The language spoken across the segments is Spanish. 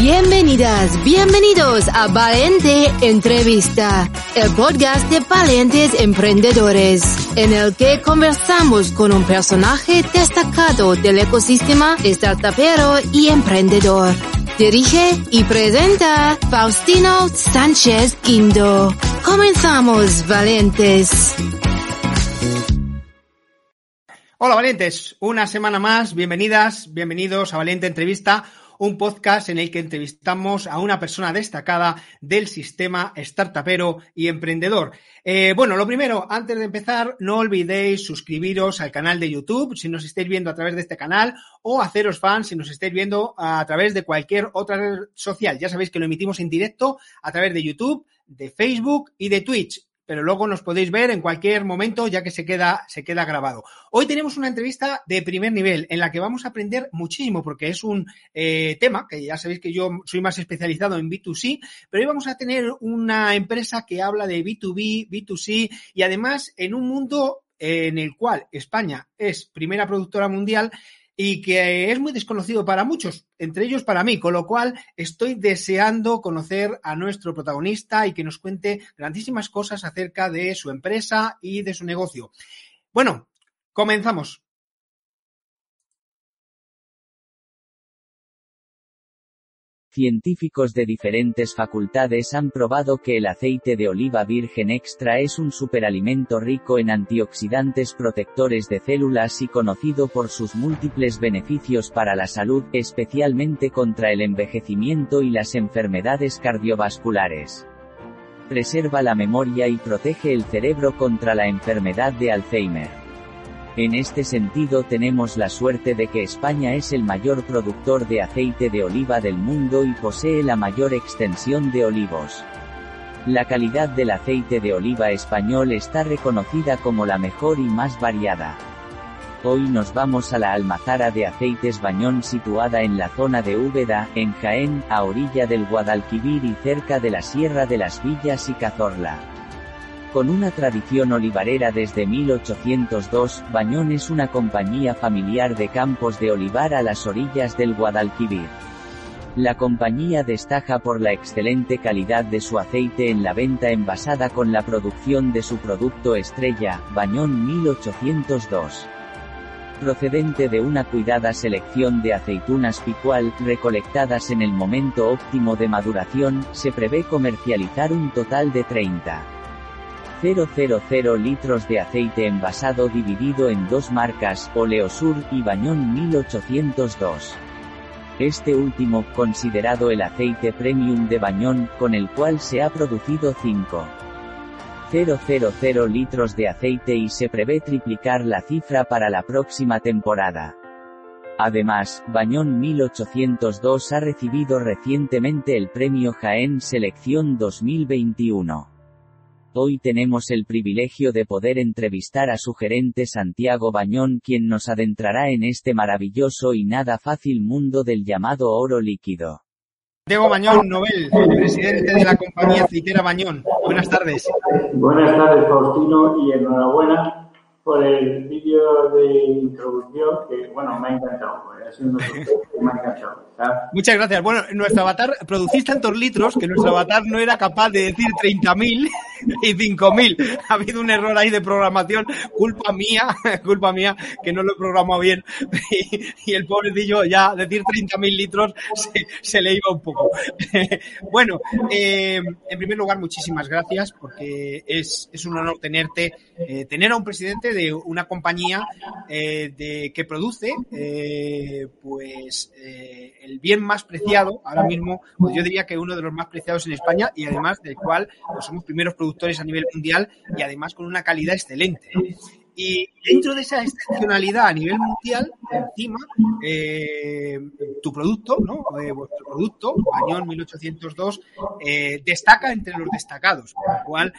Bienvenidas, bienvenidos a Valiente Entrevista, el podcast de valientes emprendedores, en el que conversamos con un personaje destacado del ecosistema startupero y emprendedor. Dirige y presenta Faustino Sánchez Guindo. Comenzamos, valientes. Hola valientes, una semana más, bienvenidas, bienvenidos a Valiente Entrevista, un podcast en el que entrevistamos a una persona destacada del sistema startupero y emprendedor. Eh, bueno, lo primero, antes de empezar, no olvidéis suscribiros al canal de YouTube si nos estáis viendo a través de este canal o haceros fans si nos estáis viendo a través de cualquier otra red social. Ya sabéis que lo emitimos en directo a través de YouTube, de Facebook y de Twitch pero luego nos podéis ver en cualquier momento ya que se queda, se queda grabado. Hoy tenemos una entrevista de primer nivel en la que vamos a aprender muchísimo porque es un eh, tema que ya sabéis que yo soy más especializado en B2C, pero hoy vamos a tener una empresa que habla de B2B, B2C y además en un mundo en el cual España es primera productora mundial y que es muy desconocido para muchos, entre ellos para mí, con lo cual estoy deseando conocer a nuestro protagonista y que nos cuente grandísimas cosas acerca de su empresa y de su negocio. Bueno, comenzamos. Científicos de diferentes facultades han probado que el aceite de oliva virgen extra es un superalimento rico en antioxidantes protectores de células y conocido por sus múltiples beneficios para la salud, especialmente contra el envejecimiento y las enfermedades cardiovasculares. Preserva la memoria y protege el cerebro contra la enfermedad de Alzheimer. En este sentido tenemos la suerte de que España es el mayor productor de aceite de oliva del mundo y posee la mayor extensión de olivos. La calidad del aceite de oliva español está reconocida como la mejor y más variada. Hoy nos vamos a la almazara de aceites Bañón situada en la zona de Úbeda, en Jaén, a orilla del Guadalquivir y cerca de la Sierra de las Villas y Cazorla. Con una tradición olivarera desde 1802, Bañón es una compañía familiar de campos de olivar a las orillas del Guadalquivir. La compañía destaca por la excelente calidad de su aceite en la venta envasada con la producción de su producto estrella, Bañón 1802 procedente de una cuidada selección de aceitunas picual, recolectadas en el momento óptimo de maduración, se prevé comercializar un total de 30. 000 litros de aceite envasado dividido en dos marcas, Oleosur y Bañón 1802. Este último, considerado el aceite premium de Bañón, con el cual se ha producido 5. 000 litros de aceite y se prevé triplicar la cifra para la próxima temporada. Además, Bañón 1802 ha recibido recientemente el premio Jaén Selección 2021. Hoy tenemos el privilegio de poder entrevistar a su gerente Santiago Bañón quien nos adentrará en este maravilloso y nada fácil mundo del llamado oro líquido. Santiago Bañón, Nobel, presidente de la compañía aceitera Bañón. Buenas tardes. Buenas tardes, Faustino, y enhorabuena por el vídeo de introducción que, bueno, me ha encantado. Muchas gracias. Bueno, nuestro avatar, producís tantos litros que nuestro avatar no era capaz de decir 30.000 y 5.000. Ha habido un error ahí de programación, culpa mía, culpa mía, que no lo he programado bien. Y, el pobrecillo ya decir 30.000 litros se, le iba un poco. Bueno, eh, en primer lugar, muchísimas gracias porque es, es un honor tenerte, eh, tener a un presidente de una compañía eh, de, que produce, pues, el bien más preciado, ahora mismo, pues yo diría que uno de los más preciados en España y además del cual pues somos primeros productores a nivel mundial y además con una calidad excelente. Y dentro de esa excepcionalidad a nivel mundial, encima, eh, tu producto, ¿no? Eh, vuestro producto, Bañón 1802, eh, destaca entre los destacados, con lo cual,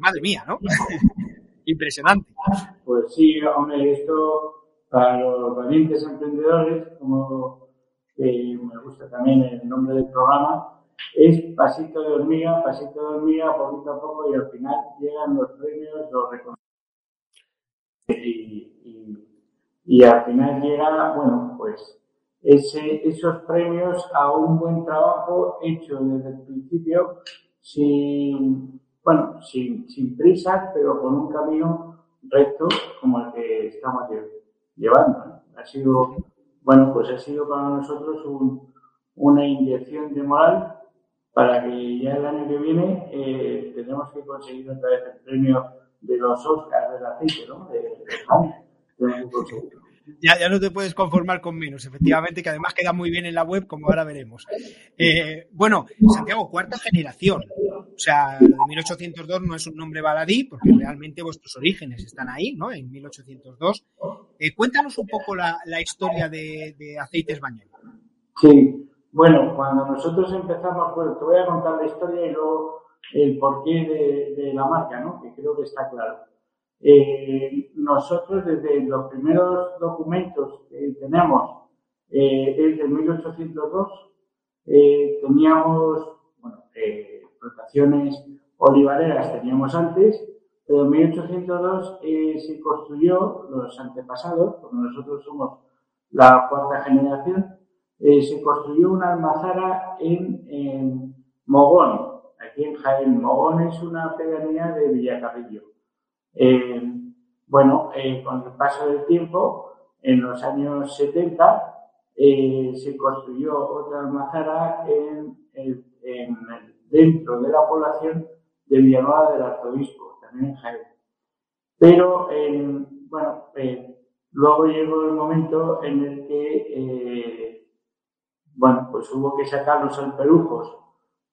madre mía, ¿no? Impresionante. Pues sí, hombre, esto para los valientes emprendedores, como me gusta también el nombre del programa, es pasito de hormiga, pasito de hormiga, poquito a poco y al final llegan los premios, los reconocimientos y, y, al final llega, bueno, pues ese, esos premios a un buen trabajo hecho desde el principio sin, bueno, sin, sin prisas, pero con un camino recto como el que estamos llevando. Ha sido, bueno, pues ha sido para nosotros un, una inyección de moral para que ya el año que viene eh, tenemos que conseguir otra vez el premio de los Oscars del aceite, ¿no? De, ya, ya no te puedes conformar con menos, efectivamente, que además queda muy bien en la web, como ahora veremos. Eh, bueno, Santiago, cuarta generación. O sea, lo de 1802 no es un nombre baladí, porque realmente vuestros orígenes están ahí, ¿no? En 1802. Eh, cuéntanos un poco la, historia de, Aceites Bañón. Sí, bueno, cuando nosotros empezamos, bueno, te voy a contar la historia y luego el porqué de, la marca, ¿no? que creo que está claro. Eh, nosotros desde los primeros documentos que tenemos, eh, es de 1802, eh, teníamos, bueno, eh, plantaciones olivareras teníamos antes, pero en 1802 se construyó, los antepasados, porque nosotros somos la cuarta generación, se construyó una almazara en, en Mogón, aquí en Jaén. Mogón es una pedanía de Villacarrillo. Eh, bueno, eh, con el paso del tiempo, en los años 70, eh, se construyó otra almazara en, dentro de la población de Villanueva del Arzobispo, también en Jaén. Pero, bueno, luego llegó el momento en el que, bueno, pues hubo que sacar los alperujos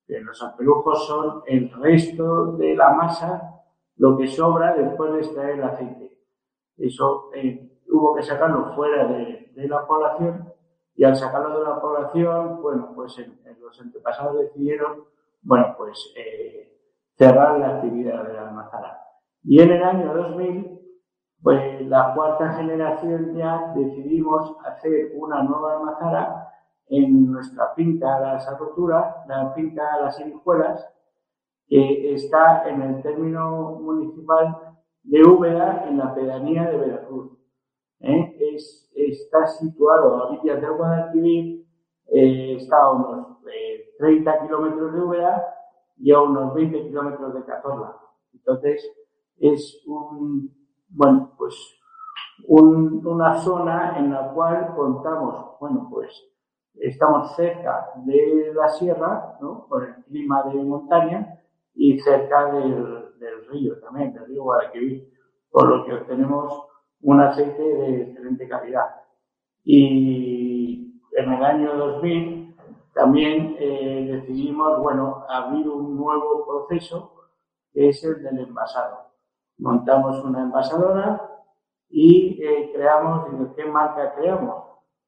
los alpelujos son el resto de la masa, lo que sobra después de extraer el aceite. Eso eh, hubo que sacarlo fuera de, la población y al sacarlo de la población, bueno, pues los antepasados decidieron, bueno, pues eh, cerrar la actividad de la almazara. Y en el año 2000, pues la cuarta generación ya decidimos hacer una nueva almazara en nuestra finca Las Arroturas, la finca Las Herijuelas, que está en el término municipal de Úbeda, en la pedanía de Veracruz. ¿Eh? Es, está situado a orillas del Guadalquivir, eh, está a unos 30 eh, kilómetros de Úbeda y a unos 20 kilómetros de Cazorla. Entonces, es un, bueno, pues una zona en la cual contamos, bueno, pues estamos cerca de la sierra, ¿no? por el clima de montaña, y cerca del, río también, del río Guadalquivir, por lo que obtenemos un aceite de excelente calidad. Y en el año 2000 también eh, decidimos, bueno, abrir un nuevo proceso, que es el del envasado. Montamos una envasadora y eh, creamos, ¿qué marca creamos?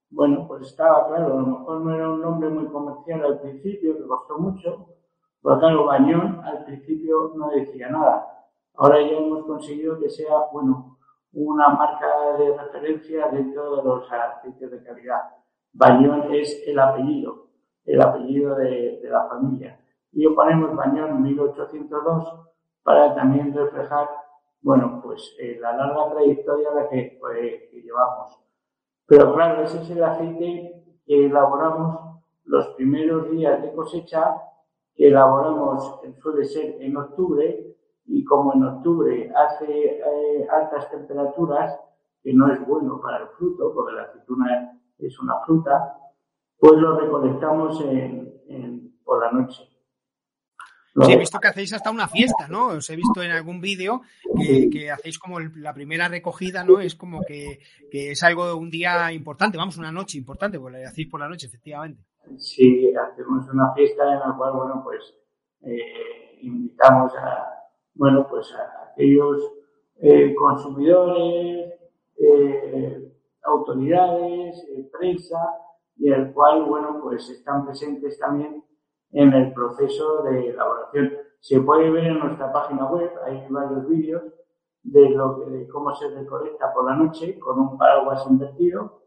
Bueno, pues estaba claro, a lo mejor no era un nombre muy comercial al principio, que costó mucho, claro, Bañón al principio no decía nada. Ahora ya hemos conseguido que sea, bueno, una marca de referencia dentro de los aceites de calidad. Bañón es el apellido, el apellido de, la familia. Y ponemos Bañón 1802 para también reflejar, bueno, pues eh, la larga trayectoria la que, que llevamos. Pero claro, ese es el aceite que elaboramos los primeros días de cosecha, que elaboramos, suele ser en octubre, y como en octubre hace eh, altas temperaturas, que no es bueno para el fruto, porque la aceituna es una fruta, pues lo recolectamos por la noche. Sí, he visto que hacéis hasta una fiesta, ¿no? Os he visto en algún vídeo que, hacéis como la primera recogida, ¿no? Es como que, es algo, un día importante, vamos, una noche importante, porque la hacéis por la noche, efectivamente. Sí, hacemos una fiesta en la cual, bueno, pues eh, invitamos a, bueno, pues a aquellos eh, consumidores, eh, autoridades, eh, prensa, y el cual, bueno, pues están presentes también en el proceso de elaboración. Se puede ver en nuestra página web, hay varios vídeos de, lo de cómo se recolecta por la noche con un paraguas invertido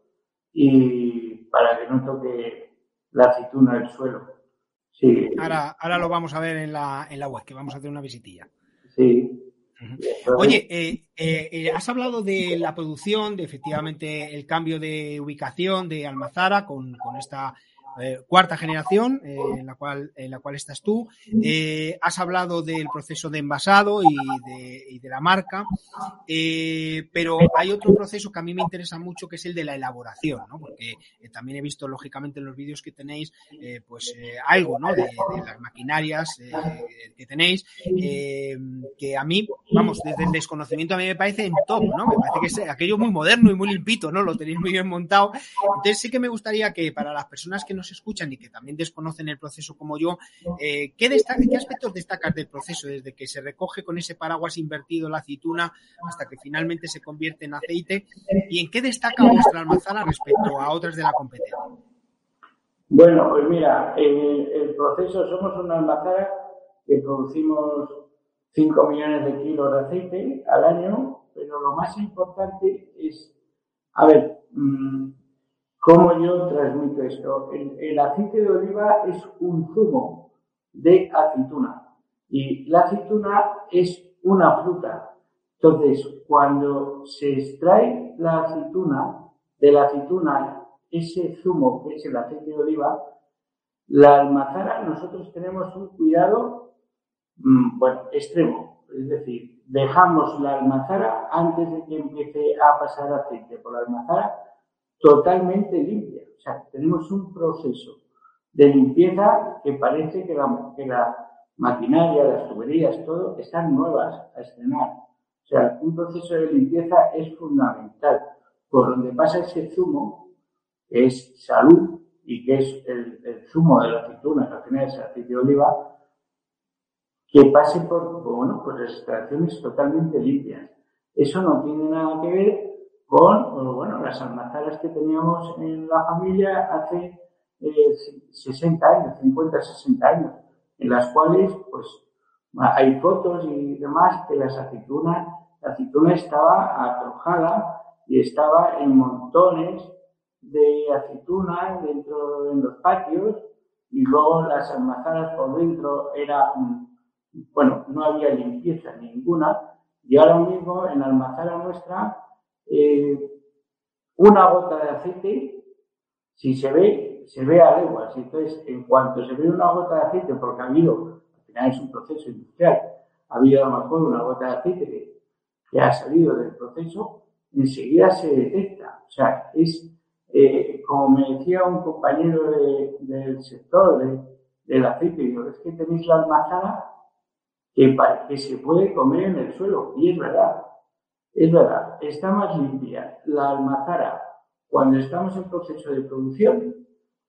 y para que no toque la aceituna del suelo. Sí. Ahora, ahora lo vamos a ver en la, en la web, que vamos a hacer una visitilla. Sí. Oye, eh, eh, eh, has hablado de la producción, de efectivamente el cambio de ubicación de Almazara con, con esta eh, cuarta generación, eh, en, la cual, en la cual estás tú. Eh, has hablado del proceso de envasado y de, la marca, pero hay otro proceso que a mí me interesa mucho, que es el de la elaboración, ¿no? porque también he visto, lógicamente, en los vídeos que tenéis, pues algo ¿no? de, de las maquinarias que tenéis, que a mí, vamos, desde el desconocimiento a mí me parece en top, ¿no? Me parece que es aquello muy moderno y muy limpito, ¿no? Lo tenéis muy bien montado. Entonces sí que me gustaría que para las personas que nos escuchan y que también desconocen el proceso como yo, eh, ¿qué, ¿qué aspectos destacas del proceso desde que se recoge con ese paraguas invertido la aceituna hasta que finalmente se convierte en aceite? ¿Y en qué destaca vuestra almazara respecto a otras de la competencia? Bueno, pues mira, en el proceso somos una almazara que producimos 5 millones de kilos de aceite al año, pero lo más importante es, a ver, mmm, ¿Cómo yo transmito esto? El, aceite de oliva es un zumo de aceituna y la aceituna es una fruta. Entonces, cuando se extrae la aceituna, de la aceituna, ese zumo que es el aceite de oliva, la almazara, nosotros tenemos un cuidado, mm, bueno, extremo. Es decir, dejamos la almazara antes de que empiece a pasar aceite por la almazara totalmente limpia. O sea, tenemos un proceso de limpieza que parece que la, maquinaria, las tuberías, todo, están nuevas a estrenar. O sea, un proceso de limpieza es fundamental. Por donde pasa ese zumo, que es salud y que es el, zumo de la aceituna, al final es el aceite de oliva, que pase por, bueno, pues extracciones totalmente limpias. Eso no tiene nada que ver con bueno, las almazaras que teníamos en la familia hace 60 eh, años, 50, 60 años, en las cuales pues hay fotos y demás que las aceitunas, la aceituna estaba atrojada y estaba en montones de aceituna dentro de los patios y luego las almazaras por dentro era, bueno, no había limpieza ninguna y ahora mismo en la almazara nuestra eh, una gota de aceite, si se ve, se ve a leguas. Entonces, en cuanto se ve una gota de aceite, porque ha habido, al final es un proceso industrial, ha habido a lo mejor una gota de aceite que, ha salido del proceso, enseguida se detecta. O sea, es, eh, como me decía un compañero del sector del aceite, digo, es que tenéis la almazara que, que se puede comer en el suelo. Y es verdad. Es verdad, está más limpia la almazara cuando estamos en proceso de producción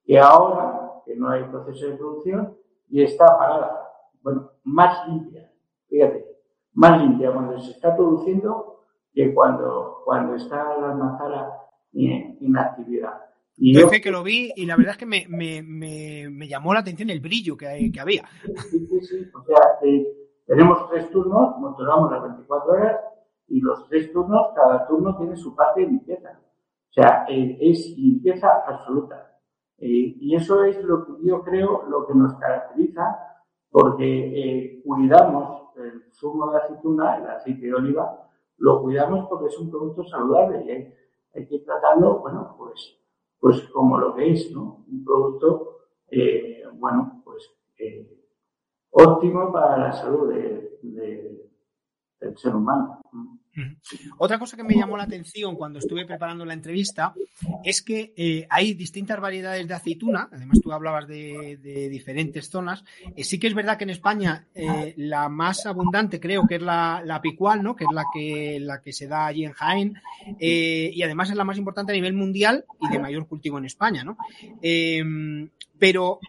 que ahora que no hay proceso de producción y está parada. Bueno, más limpia, fíjate, más limpia cuando se está produciendo que cuando, cuando está la almazara en, actividad. Y yo, que lo vi y la verdad es que me, me, me, llamó la atención el brillo que, que había. Sí, sí, sí. O sea, eh, tenemos tres turnos, motoramos las 24 horas y los tres turnos, cada turno tiene su parte de limpieza. O sea, eh, es limpieza absoluta. Eh, y eso es lo que yo creo lo que nos caracteriza porque eh, cuidamos el zumo de aceituna, el aceite de oliva, lo cuidamos porque es un producto saludable y hay, que tratarlo, bueno, pues, pues como lo que es, ¿no? Un producto, bueno, pues óptimo para la salud del ser humano. Otra cosa que me llamó la atención cuando estuve preparando la entrevista es que eh, hay distintas variedades de aceituna, además tú hablabas de, diferentes zonas. Eh, sí que es verdad que en España eh, la más abundante creo que es la, la, picual, ¿no? que es la que, la que se da allí en Jaén, y además es la más importante a nivel mundial y de mayor cultivo en España. ¿no? pero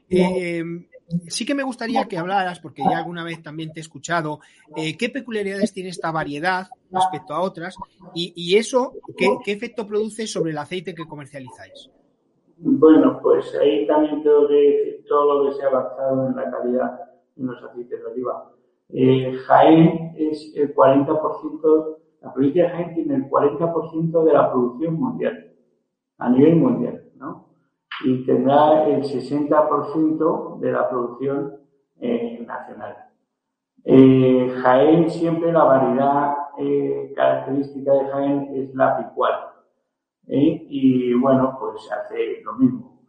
sí que me gustaría que hablaras, porque ya alguna vez también te he escuchado, eh, qué peculiaridades tiene esta variedad respecto a otras y, eso, ¿qué, efecto produce sobre el aceite que comercializáis. Bueno, pues ahí también tengo que decir todo lo que se ha avanzado en la calidad de los aceites de oliva. Eh, Jaén es el 40%, la provincia de Jaén tiene el 40% de la producción mundial, a nivel mundial. Y tendrá el 60% de la producción eh, nacional. Eh, Jaén siempre la variedad característica de Jaén es la picual. Y bueno, pues hace lo mismo.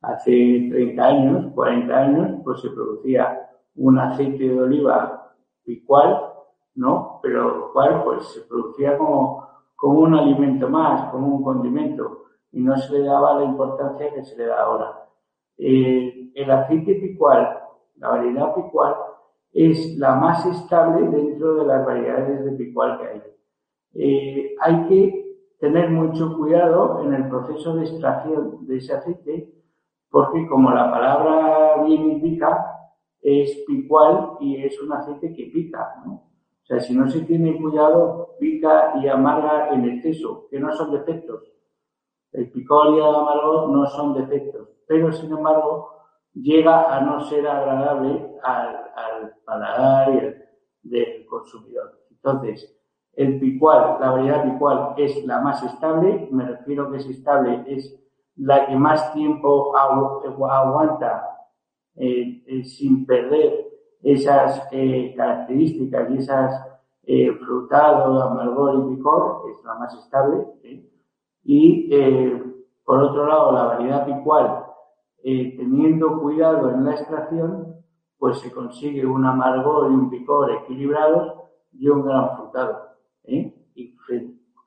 Hace 30 años, 40 años, pues se producía un aceite de oliva picual, ¿no? Pero cual pues se producía como, como un alimento más, como un condimento, y no se le daba la importancia que se le da ahora. Eh, el aceite picual, la variedad picual, es la más estable dentro de las variedades de picual que hay. Eh, hay que tener mucho cuidado en el proceso de extracción de ese aceite, porque como la palabra bien indica, es picual y es un aceite que pica, ¿no? O sea, si no se tiene cuidado, pica y amarga en exceso, que no son defectos. El picor y el amargo no son defectos, pero sin embargo llega a no ser agradable al, al paladar del consumidor. Entonces, el picual, la variedad picual es la más estable, me refiero que es estable, es la que más tiempo aguanta eh, eh, sin perder esas eh, características y esas frutado, amargor y picor, es la más estable. Y por otro lado, la variedad picual, teniendo cuidado en la extracción, pues se consigue un amargor y un picor equilibrados y un gran frutado. Y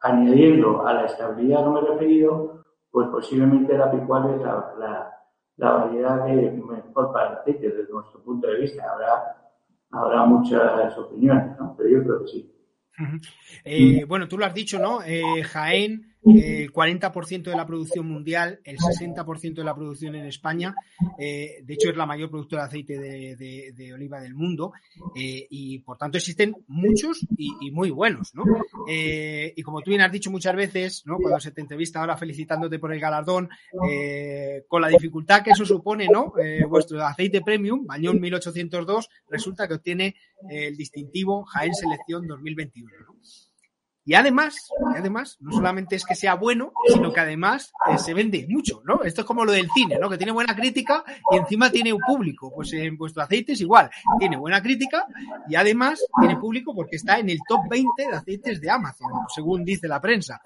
añadiendo a la estabilidad que me he referido, pues posiblemente la picual es la la variedad de mejor para el aceite desde nuestro punto de vista. Habrá, habrá muchas opiniones, ¿no? Pero yo creo que sí. Eh, bueno, tú lo has dicho, ¿no? Eh, Jaén el 40% de la producción mundial, el 60% de la producción en España. Eh, de hecho, es la mayor productora de aceite de, oliva del mundo. Eh, y por tanto, existen muchos y, muy buenos, ¿no? Eh, y como tú bien has dicho muchas veces, ¿no? Cuando se te entrevista ahora felicitándote por el galardón, con la dificultad que eso supone, ¿no? vuestro aceite premium, Bañón 1802, resulta que obtiene el distintivo Jaén Selección 2021, ¿no? Y además, además, no solamente es que sea bueno, sino que además eh, se vende mucho, ¿no? Esto es como lo del cine, ¿no? Que tiene buena crítica y encima tiene un público. Pues en vuestro aceite es igual. Tiene buena crítica y además tiene público porque está en el top 20 de aceites de Amazon, según dice la prensa.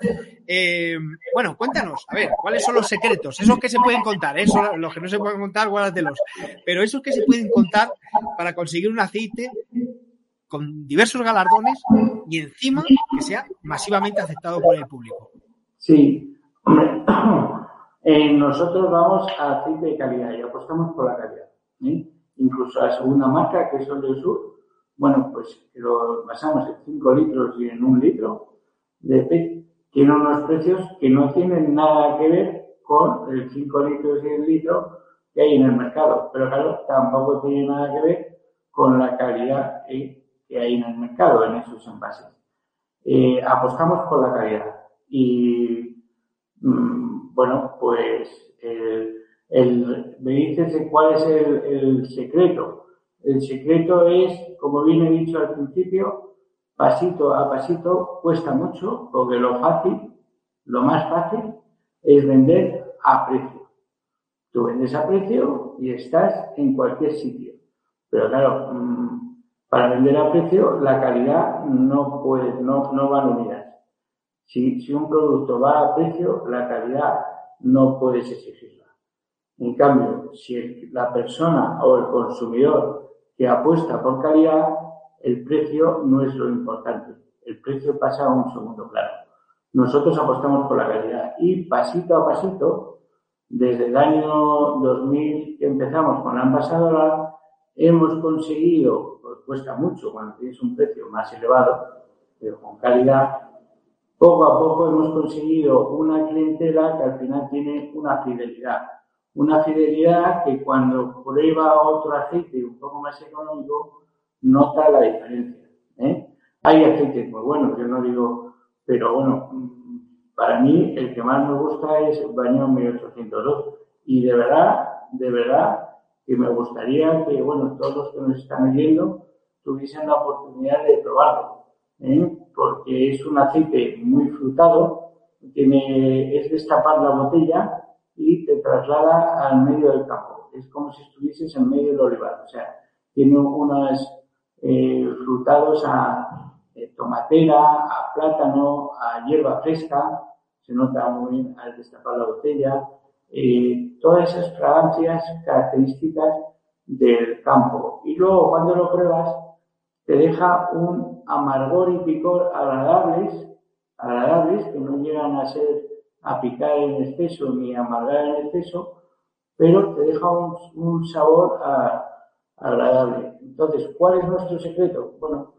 Eh, bueno, cuéntanos, a ver, ¿cuáles son los secretos? Esos que se pueden contar, eso, ¿eh? los que no se pueden contar, guárdatelos. Pero esos que se pueden contar para conseguir un aceite con diversos galardones y encima que sea masivamente aceptado por el público. Sí, eh, nosotros vamos a aceite de calidad y apostamos por la calidad. ¿eh? Incluso la segunda marca, que es el del sur, bueno, pues lo basamos en 5 litros y en un litro de PET, tiene unos precios que no tienen nada que ver con el 5 litros y el litro que hay en el mercado. Pero claro, tampoco tiene nada que ver con la calidad ¿eh? Que hay en el mercado en esos envases. Eh, apostamos por la calidad y, mm, bueno, pues el, me dices cuál es el, secreto. El secreto es, como bien he dicho al principio, pasito a pasito cuesta mucho porque lo fácil, lo más fácil es vender a precio. Tú vendes a precio y estás en cualquier sitio. Pero claro, mm, para vender a precio, la calidad no puede, no, no van unidas. Si, si un producto va a precio, la calidad no puedes exigirla. En cambio, si la persona o el consumidor que apuesta por calidad, el precio no es lo importante. El precio pasa a un segundo plano. Nosotros apostamos por la calidad y pasito a pasito, desde el año 2000 que empezamos con la envasadora, hemos conseguido cuesta mucho cuando tienes un precio más elevado, pero con calidad, poco a poco hemos conseguido una clientela que al final tiene una fidelidad, una fidelidad que cuando prueba otro aceite un poco más económico, nota la diferencia. ¿eh? Hay aceites muy buenos, yo no digo, pero bueno, para mí el que más me gusta es Bañón 1802. Y de verdad, de verdad, que me gustaría que, bueno, todos los que nos están viendo tuviesen la oportunidad de probarlo, ¿eh? porque es un aceite muy frutado, tiene, es destapar la botella y te traslada al medio del campo. Es como si estuvieses en medio del olivar. O sea, tiene unos eh, frutados a eh, tomatera, a plátano, a hierba fresca. Se nota muy bien al destapar la botella. Eh, todas esas fragancias características del campo. Y luego cuando lo pruebas, te deja un amargor y picor agradables, agradables que no llegan a ser a picar en exceso ni a amargar en exceso, pero te deja un, sabor agradable. Entonces, ¿cuál es nuestro secreto? Bueno,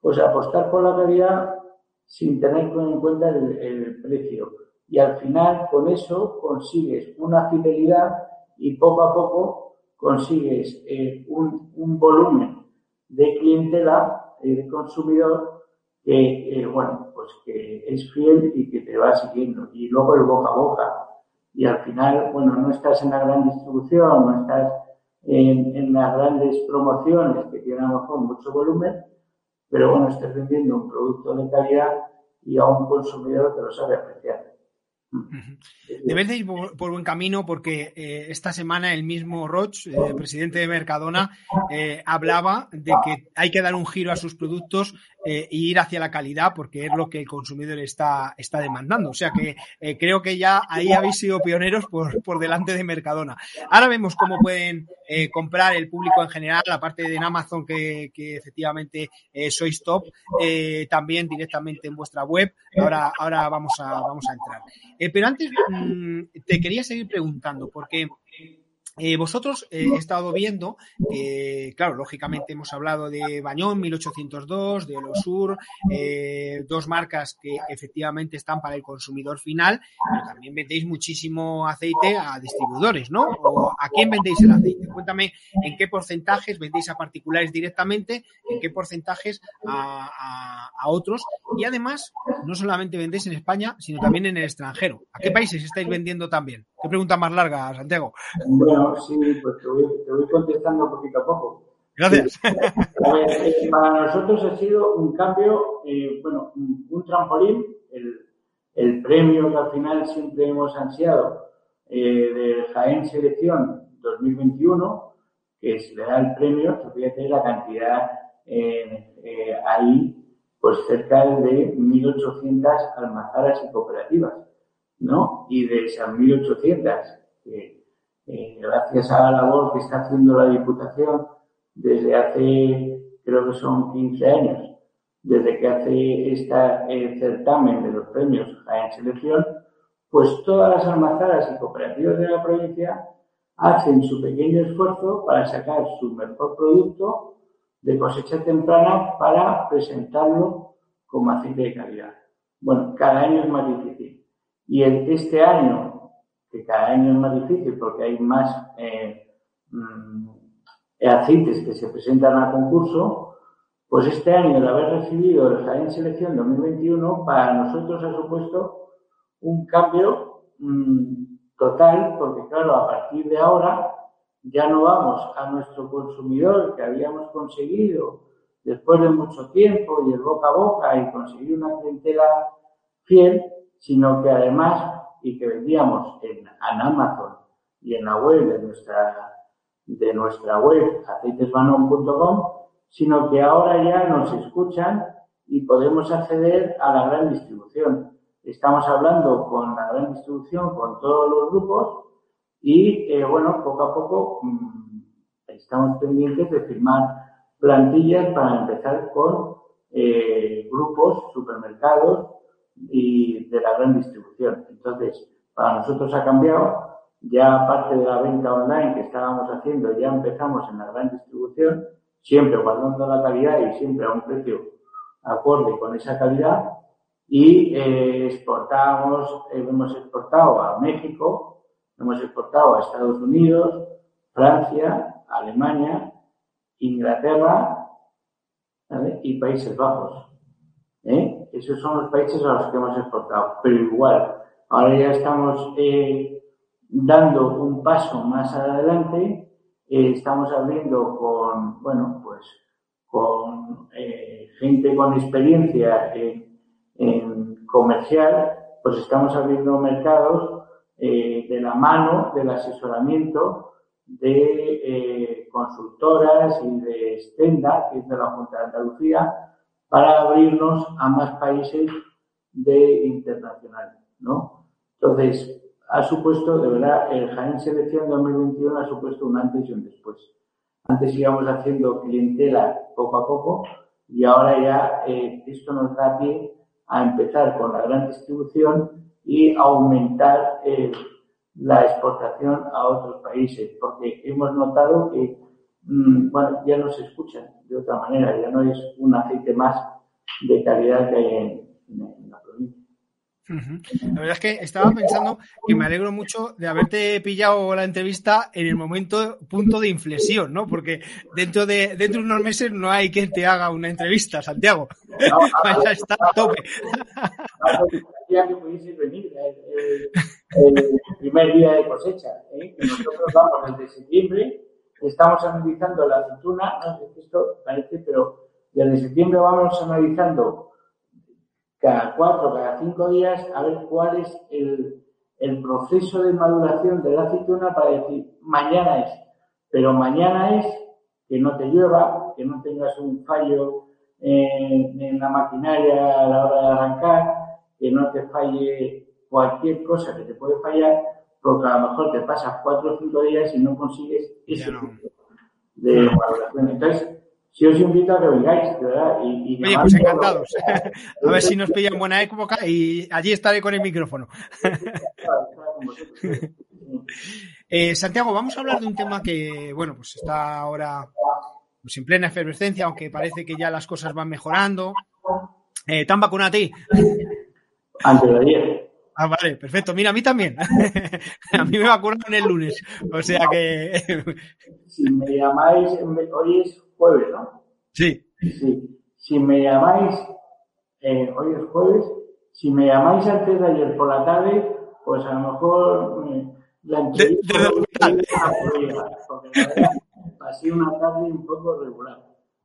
pues apostar por la calidad sin tener en cuenta el, precio. Y al final, con eso, consigues una fidelidad y poco a poco consigues eh, un, un, volumen de clientela, y de consumidor, que, eh, bueno, pues que es fiel y que te va siguiendo. Y luego el boca a boca. Y al final, bueno, no estás en la gran distribución, no estás en, en las grandes promociones que tienen a lo mejor mucho volumen, pero bueno, estás vendiendo un producto de calidad y a un consumidor que lo sabe apreciar. Debéis ir por, buen camino porque eh, esta semana el mismo Roch, eh, presidente de Mercadona, eh, hablaba de que hay que dar un giro a sus productos e ir hacia la calidad porque es lo que el consumidor está, está demandando. O sea que creo que ya ahí habéis sido pioneros por, por delante de Mercadona. Ahora vemos cómo pueden comprar el público en general, aparte de Amazon que, que efectivamente sois top, también directamente en vuestra web. Ahora, ahora vamos, a, vamos a entrar. Eh, pero antes mm, te quería seguir preguntando, porque eh, vosotros eh, he estado viendo, eh, claro, lógicamente hemos hablado de Bañón 1802, de Olosur, eh, dos marcas que efectivamente están para el consumidor final, pero también vendéis muchísimo aceite a distribuidores, ¿no? ¿O ¿A quién vendéis el aceite? Cuéntame en qué porcentajes vendéis a particulares directamente, en qué porcentajes a, a, a otros y además no solamente vendéis en España, sino también en el extranjero. ¿A qué países estáis vendiendo también? ¿Qué pregunta más larga, Santiago? Bueno, sí, pues te voy, te voy contestando poquito a poco. Gracias. Ver, eh, para nosotros ha sido un cambio, eh, bueno, un, un trampolín, el, el, premio que al final siempre hemos ansiado eh, de Jaén Selección 2021, que se le da el premio, que fíjate la cantidad eh, ahí, pues cerca de 1.800 almazaras y cooperativas, ¿no? Y de esas 1.800, que eh, gracias a la labor que está haciendo la Diputación desde hace, creo que son 15 años, desde que hace este certamen de los premios en Selección, pues todas las almazaras y cooperativas de la provincia hacen su pequeño esfuerzo para sacar su mejor producto de cosecha temprana para presentarlo como aceite de calidad. Bueno, cada año es más difícil. Y este año que cada año es más difícil porque hay más eh, mm, aceites que se presentan al concurso, pues este año el haber recibido el Jaén Selección 2021 para nosotros ha supuesto un cambio mmm, total, porque claro, a partir de ahora ya no vamos a nuestro consumidor que habíamos conseguido después de mucho tiempo y el boca a boca y conseguir una clientela fiel, sino que además y que vendíamos en, Amazon y en la web de nuestra, de nuestra web aceitesbanon.com, sino que ahora ya nos escuchan y podemos acceder a la gran distribución. Estamos hablando con la gran distribución, con todos los grupos y, eh, bueno, poco a poco mmm, estamos pendientes de firmar plantillas para empezar con eh, grupos, supermercados, y de la gran distribución. Entonces, para nosotros ha cambiado, ya aparte de la venta online que estábamos haciendo, ya empezamos en la gran distribución, siempre guardando la calidad y siempre a un precio acorde con esa calidad, y eh, exportamos, eh, hemos exportado a México, Hemos exportado a Estados Unidos, Francia, Alemania, Inglaterra y Países Bajos. ¿Eh? Esos son los países a los que hemos exportado. Pero igual, ahora ya estamos eh, dando un paso más adelante. Eh, estamos abriendo con, bueno, pues con gente con experiencia en comercial, pues estamos abriendo mercados de la mano del asesoramiento de eh, consultoras y de Stenda, que es de la Junta de Andalucía, para abrirnos a más países de internacional, ¿no? Entonces, ha supuesto, de verdad, el Jaén Selección 2021 ha supuesto un antes y un después. Antes íbamos haciendo clientela poco a poco y ahora ya eh, esto nos da pie a empezar con la gran distribución y aumentar el la exportación a otros países, porque hemos notado que bueno, ya no se escuchan de otra manera, ya no es un aceite más de calidad que hay en, la provincia. La verdad es que estaba pensando que me alegro mucho de haberte pillado la entrevista en el momento, punto de inflexión, ¿no? Porque dentro de, dentro de unos meses no hay quien te haga una entrevista, Santiago. No, está a tope que pudiese venir el, primer día de cosecha. ¿eh? Que nosotros vamos desde septiembre, estamos analizando la aceituna, no esto parece, pero desde septiembre vamos analizando cada cuatro, cada cinco días a ver cuál es el, proceso de maduración de la aceituna para decir mañana es, pero mañana es que no te llueva, que no tengas un fallo en, en la maquinaria a la hora de arrancar, que no te falle cualquier cosa que te puede fallar, porque a lo mejor te pasas cuatro o cinco días y no consigues ese de valoración. Entonces, si os invito a que vengáis, ¿verdad? Y, y Oye, pues encantados. a ver si nos pillan buena época y allí estaré con el micrófono. eh, Santiago, vamos a hablar de un tema que, bueno, pues está ahora pues, en plena efervescencia, aunque parece que ya las cosas van mejorando. Eh, ¿Tan vacunado a ti? Antes de ayer. Ah, vale, perfecto. Mira, a mí también. a mí me vacunaron el lunes. O sea que. si me llamáis, hoy es jueves, ¿no? Sí. Sí. Si me llamáis, eh, hoy es jueves, si me llamáis antes de ayer por la tarde, pues a lo mejor eh, la entrevista. De, de, pasé una tarde un poco regular.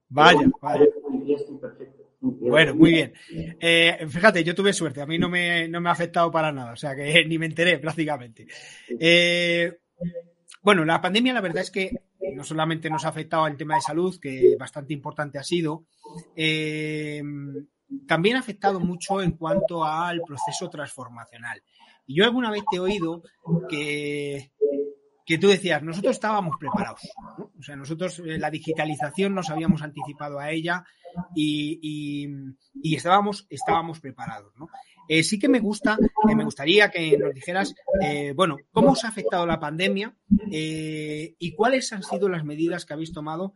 Vaya, vaya. Estoy perfecto. Bueno, muy bien. Eh, fíjate, yo tuve suerte, a mí no me, no me, ha afectado para nada, o sea que ni me enteré prácticamente. Eh, bueno, la pandemia la verdad es que no solamente nos ha afectado al tema de salud, que bastante importante ha sido, eh, también ha afectado mucho en cuanto al proceso transformacional. Y yo alguna vez te he oído que que tú decías, nosotros estábamos preparados, o sea, nosotros eh, la digitalización nos habíamos anticipado a ella y, estábamos, estábamos preparados, ¿no? Eh, sí que me gusta, eh, me gustaría que nos dijeras, bueno, cómo os ha afectado la pandemia y cuáles han sido las medidas que habéis tomado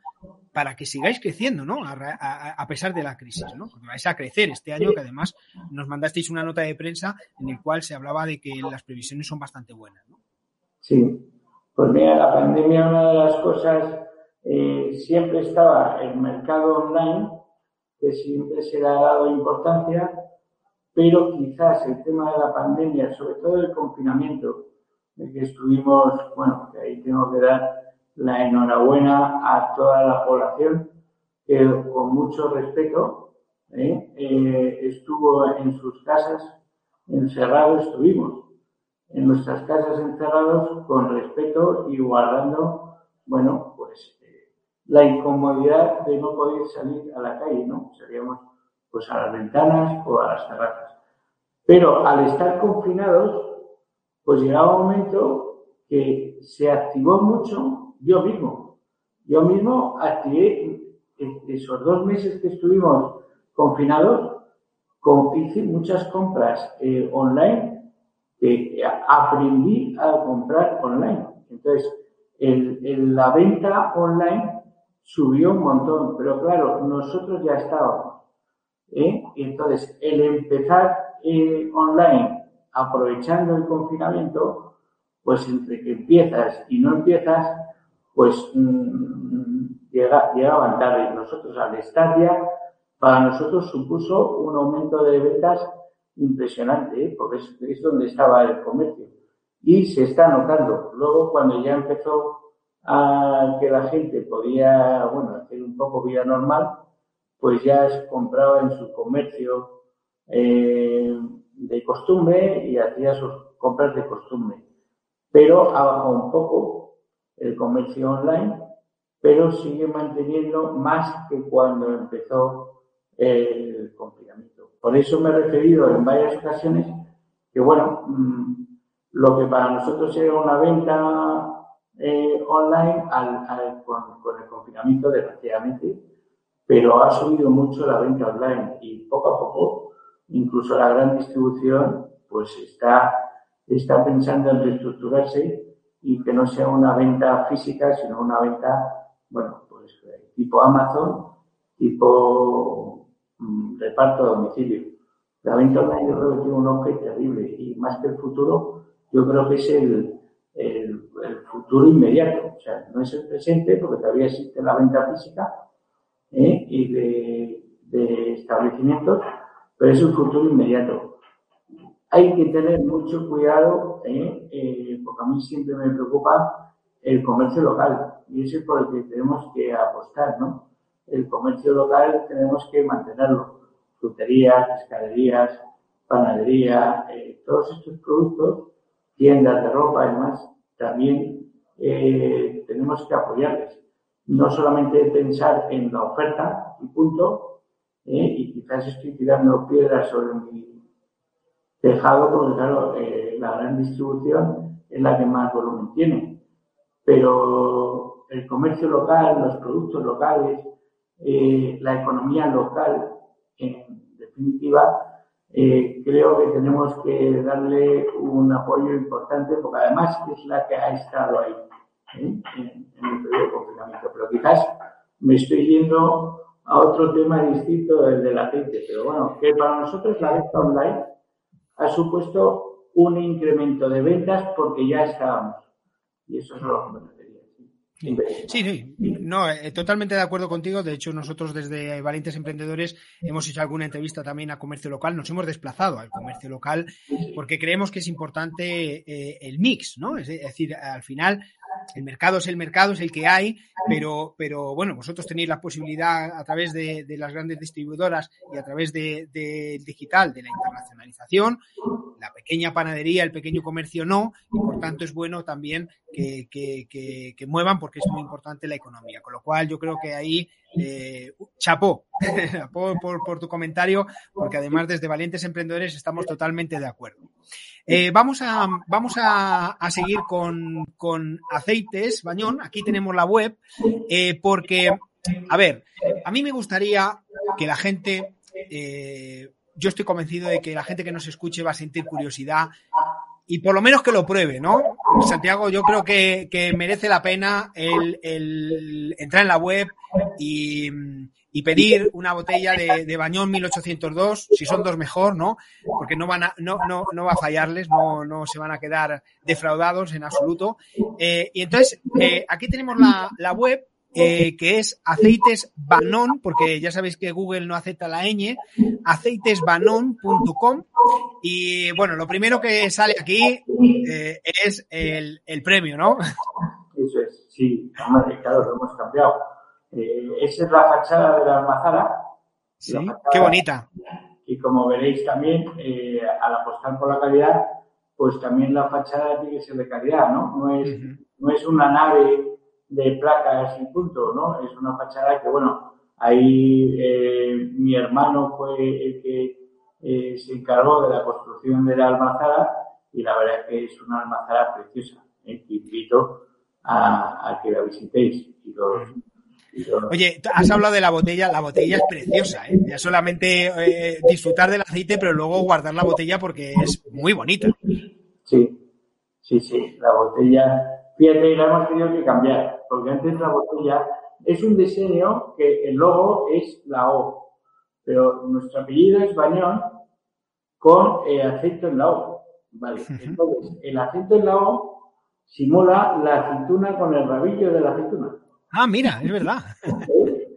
para que sigáis creciendo, ¿no? A, pesar de la crisis, ¿no? Porque vais a crecer este año, que además nos mandasteis una nota de prensa en el cual se hablaba de que las previsiones son bastante buenas. Sí, pues mira, la pandemia, una de las cosas, eh, siempre estaba el mercado online, que siempre se le ha dado importancia, pero quizás el tema de la pandemia, sobre todo el confinamiento, de que estuvimos, bueno, que ahí tengo que dar la enhorabuena a toda la población, que con mucho respeto ¿eh? Eh, estuvo en sus casas, encerrados estuvimos en nuestras casas encerrados con respeto y guardando, bueno, pues eh, la incomodidad de no poder salir a la calle, ¿no? Salíamos pues a las ventanas o a las terrazas. Pero al estar confinados, pues llegaba un momento que se activó mucho yo mismo. Yo mismo activé esos dos meses que estuvimos confinados, hice muchas compras eh, online que aprendí a comprar online. Entonces, la venta online subió un montón, pero claro, nosotros ya estábamos. ¿eh? Entonces, el empezar eh, online aprovechando el confinamiento, pues entre que empiezas y no empiezas, pues mm, llega, llegaban tarde. Nosotros al estar ya, para nosotros supuso un aumento de ventas impresionante, ¿eh? porque es, donde estaba el comercio. Y se está notando. Luego, cuando ya empezó a que la gente podía, bueno, hacer un poco vida normal, pues ya compraba en su comercio eh, de costumbre y hacía sus compras de costumbre. Pero ha bajado un poco el comercio online, pero sigue manteniendo más que cuando empezó el confinamiento. Por eso me he referido en varias ocasiones que, bueno, mm, lo que para nosotros era una venta eh, online con, el confinamiento, desgraciadamente, pero ha subido mucho la venta online y poco a poco, incluso la gran distribución, pues está, está pensando en reestructurarse y que no sea una venta física, sino una venta, bueno, pues tipo Amazon, tipo reparto a domicilio. La venta online yo creo que tiene un auge terrible y más que el futuro, yo creo que es el, el, futuro inmediato. O sea, no es el presente porque todavía existe la venta física ¿eh? y de, de establecimientos, pero es el futuro inmediato. Hay que tener mucho cuidado, ¿eh? Eh, porque a mí siempre me preocupa el comercio local y ese es por el que tenemos que apostar, ¿no? El comercio local tenemos que mantenerlo. Fruterías, pescaderías, panadería, todos estos productos tiendas de ropa, además, también eh, tenemos que apoyarles. No solamente pensar en la oferta y punto, eh, y quizás estoy tirando piedras sobre mi tejado, porque claro, eh, la gran distribución es la que más volumen tiene. Pero el comercio local, los productos locales, la economía local, en definitiva, eh, creo que tenemos que darle un apoyo importante porque además es la que ha estado ahí ¿eh? en, el periodo de confinamiento. Pero quizás me estoy yendo a otro tema distinto del del aceite. Pero bueno, que para nosotros la venta online ha supuesto un incremento de ventas porque ya estábamos. Y eso es lo que Sí, sí, no, eh, totalmente de acuerdo contigo. De hecho, nosotros desde Valientes Emprendedores hemos hecho alguna entrevista también a comercio local. Nos hemos desplazado al comercio local porque creemos que es importante eh, el mix, ¿no? Es decir, al final el mercado es el mercado, es el que hay, pero, pero bueno, vosotros tenéis la posibilidad a través de, las grandes distribuidoras y a través del de digital, de la internacionalización, la pequeña panadería, el pequeño comercio no, y por tanto es bueno también que, que, muevan porque es muy importante la economía. Con lo cual yo creo que ahí eh, chapó, por, tu comentario, porque además desde Valientes Emprendedores estamos totalmente de acuerdo. Eh, vamos a, vamos a, seguir con, con, aceites, Bañón. Aquí tenemos la web, eh, porque, a ver, a mí me gustaría que la gente, eh, yo estoy convencido de que la gente que nos escuche va a sentir curiosidad y por lo menos que lo pruebe, ¿no? Santiago, yo creo que, que merece la pena el, el entrar en la web y y pedir una botella de, de, Bañón 1802, si son dos mejor, ¿no? Porque no van a, no, no, no va a fallarles, no, no se van a quedar defraudados en absoluto. Eh, y entonces, eh, aquí tenemos la, la web, eh, que es aceites Banon, porque ya sabéis que Google no acepta la ñ, aceitesbanon.com. Y bueno, lo primero que sale aquí eh, es el, el premio, ¿no? Eso es, sí, claro, lo hemos cambiado eh, esa es la fachada de la almazara. Sí, qué bonita. Y como veréis también, eh, al apostar por la calidad, pues también la fachada tiene que ser de calidad, ¿no? No es, no es una nave de placas y punto, ¿no? Es una fachada que, bueno, ahí eh, mi hermano fue el que se encargó de la construcción de la almazara y la verdad es que es una almazara preciosa. invito a, a, que la visitéis y los, Oye, has hablado de la botella, la botella es preciosa, ¿eh? Ya solamente eh, disfrutar del aceite, pero luego guardar la botella porque es muy bonita. Sí, sí, sí, la botella, fíjate, la hemos tenido que cambiar, porque antes la botella es un diseño que el logo es la O, pero nuestro apellido es Bañón con el acento en la O, ¿vale? Entonces, el acento en la O simula la aceituna con el rabillo de la aceituna. Ah, mira, es verdad.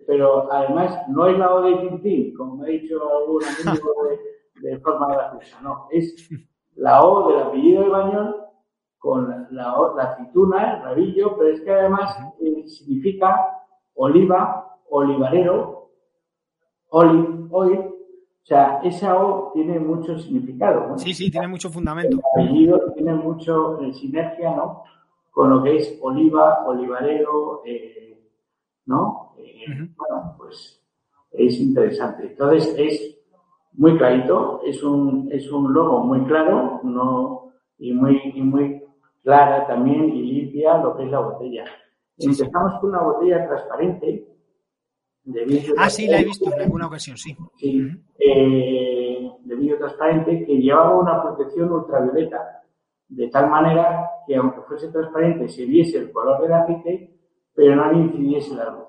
Pero además no es la O de Tintín, como me ha dicho algún amigo de, de forma graciosa, no, es la O del apellido de Bañón con la, la, aceituna, el rabillo, pero es que además eh, significa oliva, olivarero, olive oil, o sea, esa O tiene mucho significado. Sí, sí, tiene mucho fundamento. El apellido tiene mucho eh, sinergia, ¿no? Con lo que es oliva, olivarero, eh, ¿no? Eh, bueno, pues es interesante. Entonces, es muy clarito, es un, es un logo muy claro, no, y muy, y muy clara también y limpia lo que es la botella. Empezamos con una botella transparente, Ah, sí, la he visto en alguna ocasión, sí. Sí, eh, de vidrio transparente que llevaba una protección ultravioleta, de tal manera que fuese transparente se viese el color del aceite, pero no incidiese la luz.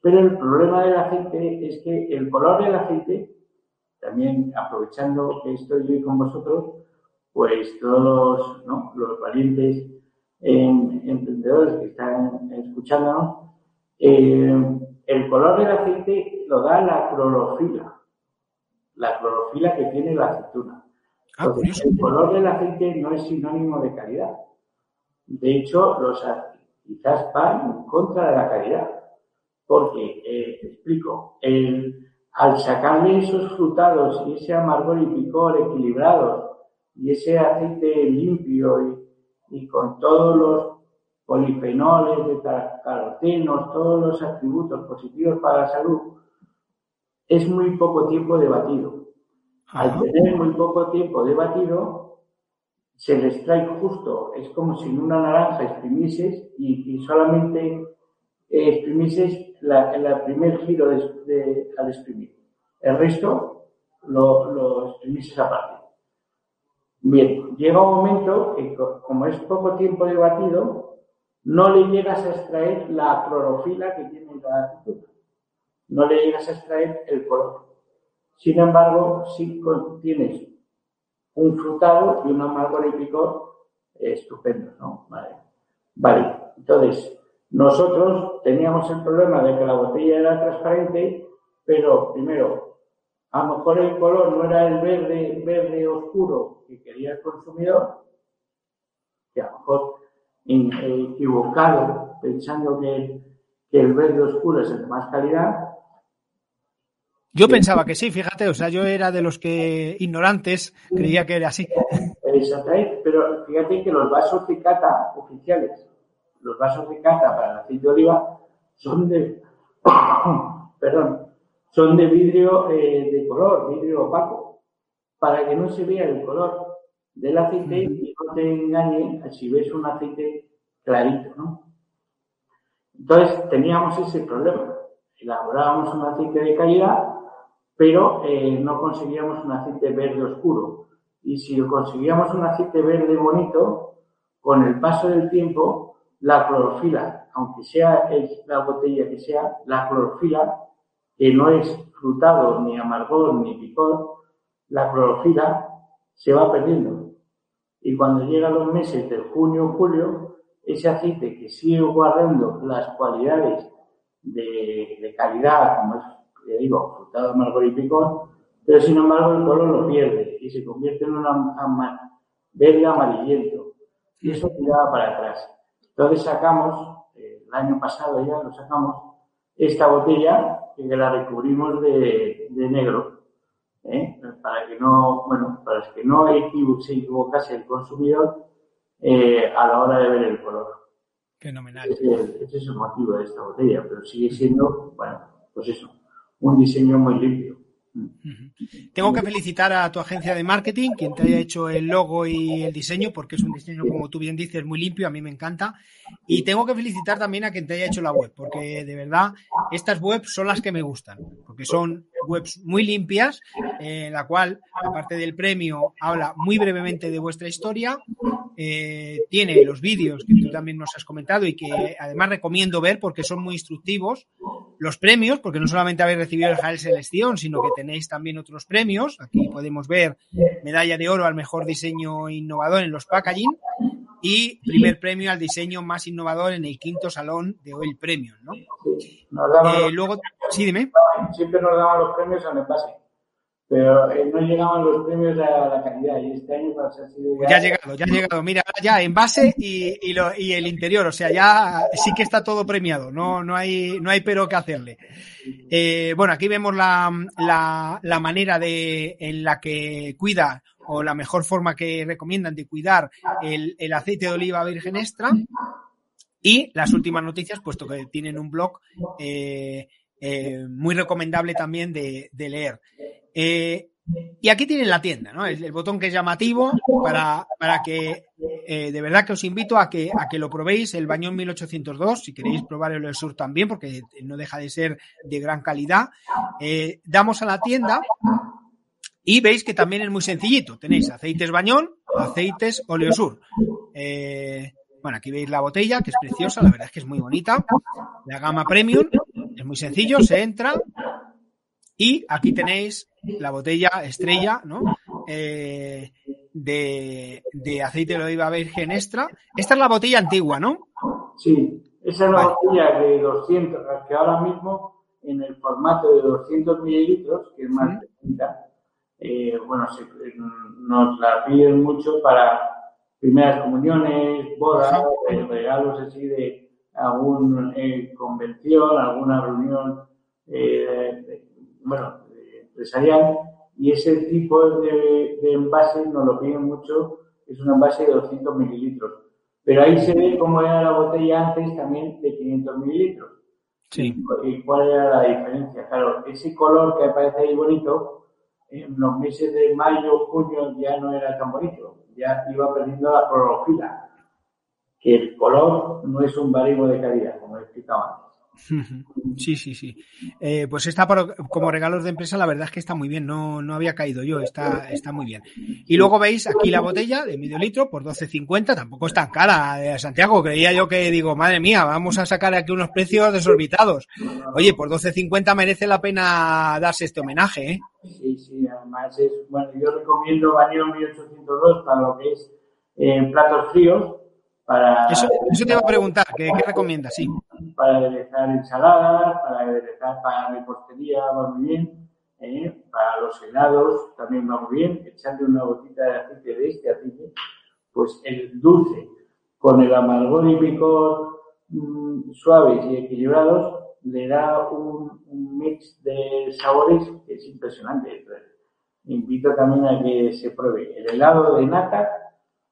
Pero el problema del aceite es que el color del aceite, también aprovechando que estoy hoy con vosotros, pues todos los, los valientes emprendedores que están escuchándonos, eh, el color del aceite lo da la clorofila, la clorofila que tiene la aceituna. Ah, el color del aceite no es sinónimo de calidad. De hecho, los quizás van en contra de la calidad. Porque, eh, explico, al sacarle esos frutados y ese amargor y picor equilibrados y ese aceite limpio y con todos los polifenoles, beta-carotenos, todos los atributos positivos para la salud, es muy poco tiempo de batido. Al tener muy poco tiempo de batido, se les trae justo, es como si en una naranja exprimisses y, solamente exprimisses la, el primer giro de, al exprimir. El resto lo, lo aparte. Bien, llega un momento que como es poco tiempo de batido, no le llegas a extraer la clorofila que tiene la aceituna. No le llegas a extraer el color. Sin embargo, sí tienes un frutado y un amargor y picor estupendo, ¿no? Vale. Vale. Entonces, nosotros teníamos el problema de que la botella era transparente, pero primero, a lo mejor el color no era el verde, verde oscuro que quería el consumidor, que a lo mejor equivocado pensando que, el verde oscuro es el de más calidad. Yo pensaba que sí, fíjate, o sea, yo era de los que ignorantes creía que era así. Pero fíjate que los vasos de cata oficiales, los vasos de cata para el aceite de oliva son de, perdón, son de vidrio eh, de color, vidrio opaco, para que no se vea el color del aceite y no te engañe si ves un aceite clarito, ¿no? Entonces teníamos ese problema. Elaborábamos un aceite de calidad, pero eh, no conseguíamos un aceite verde oscuro. Y si conseguíamos un aceite verde bonito, con el paso del tiempo, la clorofila, aunque sea la botella que sea, la clorofila, que no es frutado, ni amargor, ni picor, la clorofila se va perdiendo. Y cuando llegan los meses de junio o julio, ese aceite que sigue guardando las cualidades de, calidad, como es, ya digo, frutado, amargor y picón, pero sin embargo el color lo pierde y se convierte en un verde amarillento. Y eso tiraba para atrás. Entonces sacamos, eh, el año pasado ya lo sacamos, esta botella que la recubrimos de negro ¿eh? para que no, bueno, para que no se equivocase el consumidor eh, a la hora de ver el color. Fenomenal. Ese, es el motivo de esta botella, pero sigue siendo, bueno, pues eso, un diseño muy limpio. Tengo que felicitar a tu agencia de marketing, quien te haya hecho el logo y el diseño, porque es un diseño, como tú bien dices, muy limpio, a mí me encanta. Y tengo que felicitar también a quien te haya hecho la web, porque de verdad estas webs son las que me gustan, porque son webs muy limpias, en la cual, aparte del premio, habla muy brevemente de vuestra historia, eh, tiene los vídeos que tú también nos has comentado y que además recomiendo ver porque son muy instructivos, los premios, porque no solamente habéis recibido el Jael Selección, sino que tenéis también otros premios, aquí podemos ver medalla de oro al mejor diseño innovador en los packaging, y primer premio al diseño más innovador en el quinto salón de Oil Premium, ¿no? Sí, nos Eh, luego, sí, dime. siempre nos daban los premios en envase, pero eh, no llegaban los premios a la calidad y este año ha sido Ya ha llegado, ya ha llegado. Mira, ya envase y, y, lo- y el interior, o sea, ya sí que está todo premiado, no, no, hay, no hay pero que hacerle. Eh, bueno, aquí vemos la, la, la manera de, en la que cuida o la mejor forma que recomiendan de cuidar el, el aceite de oliva virgen extra y las últimas noticias, puesto que tienen un blog eh, eh, muy recomendable también de, de leer. Eh, y aquí tienen la tienda, ¿no? El, el botón que es llamativo para, para que eh, de verdad que os invito a que, a que lo probéis, el Bañón 1802, si queréis probar el Sur también, porque no deja de ser de gran calidad. Eh, damos a la tienda y veis que también es muy sencillito. Tenéis aceites Bañón, aceites Oleosur. Eh, bueno, aquí veis la botella, que es preciosa, la verdad es que es muy bonita. La gama Premium, es muy sencillo, se entra. Y aquí tenéis la botella estrella, ¿no? Eh, de, de aceite de oliva virgen extra. Esta es la botella antigua, ¿no? Sí, esa es la Vale. botella de 200, que ahora mismo en el formato de 200 mililitros, que es más Ujú. pequeñita, eh, bueno, se- nos la piden mucho para primeras comuniones, bodas, eh, regalos así de alguna convención, alguna reunión, eh, bueno, empresarial, y ese tipo de, de envase nos lo piden mucho, es un envase de 200 mililitros. Pero ahí se ve cómo era la botella antes también de 500 mililitros. Sí. ¿Y cuál era la diferencia? Claro, ese color que aparece ahí bonito, en los meses de mayo, junio ya no era tan bonito, ya iba perdiendo la clorofila, que el color no es un baremo de calidad, como he explicado antes. Sí, sí, sí. Eh, pues para- como regalos de empresa, la verdad es que está muy bien. No, no había caído yo, está, está muy bien. Y luego veis aquí la botella de medio litro por 12.50, tampoco es tan cara, eh, Santiago. Creía yo que digo, madre mía, vamos a sacar aquí unos precios desorbitados. Oye, por 12.50 merece la pena darse este homenaje, ¿eh? Sí, sí, además es, bueno, yo recomiendo Baño 1802 para lo que es eh, platos fríos, para, Eso, eso te iba a preguntar, ¿qué, qué recomiendas? Sí. Para aderezar ensaladas, para aderezar para repostería va muy bien, ¿eh? para los helados también va muy bien, echarle una gotita de aceite de este aceite, pues el dulce con el amargor y picor mm, suaves y equilibrados le da un, un mix de sabores que es impresionante. Entonces, invito también a que se pruebe el helado de nata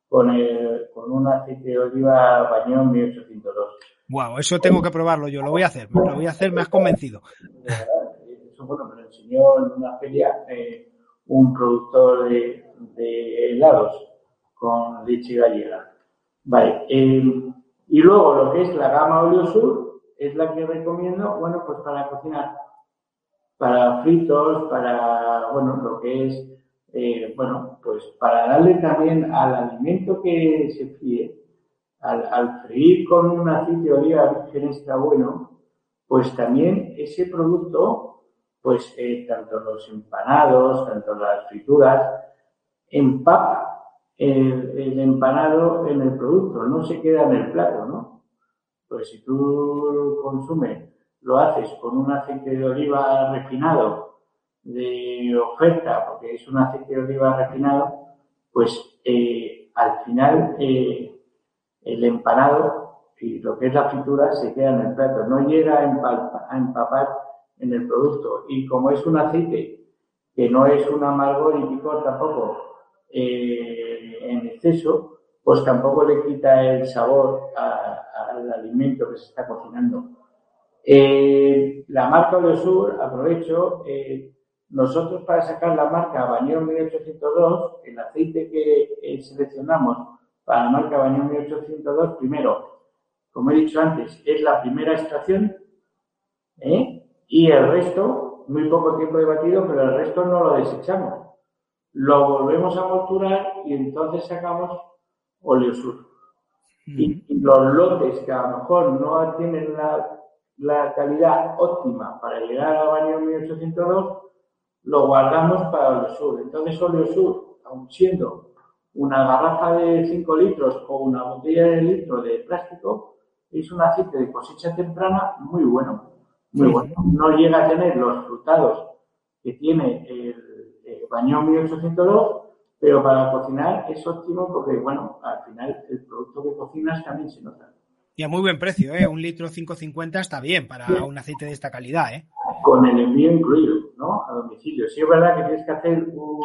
con, el, con un aceite de oliva bañón 1802. Wow, eso tengo que probarlo yo, lo voy a hacer, lo voy a hacer, me has convencido. Eso bueno, me lo enseñó en una feria eh, un productor de, de helados con leche gallega. Vale, eh, y luego lo que es la gama Oleosur es la que recomiendo, bueno, pues para cocinar, para fritos, para, bueno, lo que es, eh, bueno, pues para darle también al alimento que se fríe, al, al freír con un aceite de oliva virgen extra bueno, pues también ese producto, pues eh, tanto los empanados, tanto las frituras, empapa el, el empanado en el producto, no se queda en el plato, ¿no? Pues si tú consumes, lo haces con un aceite de oliva refinado de oferta, porque es un aceite de oliva refinado, pues eh, al final eh, el empanado y lo que es la fritura se queda en el plato, no llega a, empalpa- a empapar en el producto. Y como es un aceite que no es un amargor y picor tampoco eh, en exceso, pues tampoco le quita el sabor a- al alimento que se está cocinando. Eh, la marca Oleosur, aprovecho, eh, nosotros para sacar la marca Bañón 1802, el aceite que eh, seleccionamos para la marca Bañón 1802, primero, como he dicho antes, es la primera extracción, ¿eh? y el resto, muy poco tiempo de batido, pero el resto no lo desechamos. Lo volvemos a molturar y entonces sacamos Oleosur. Y, y los lotes que a lo mejor no tienen la, la calidad óptima para llegar a baño 1802, lo guardamos para Oleosur. Entonces Oleosur, aun siendo una garrafa de 5 litros o una botella de litro de plástico es un aceite de cosecha temprana muy bueno. Muy bueno. No llega a tener los frutados que tiene el, el bañón 1802, pero para cocinar es óptimo porque, bueno, al final el producto que cocinas también se nota. Y a muy buen precio, ¿eh? Un litro 5.50 está bien para un aceite de esta calidad, ¿eh? Con el envío incluido. A domicilio. Sí es verdad que tienes que hacer un,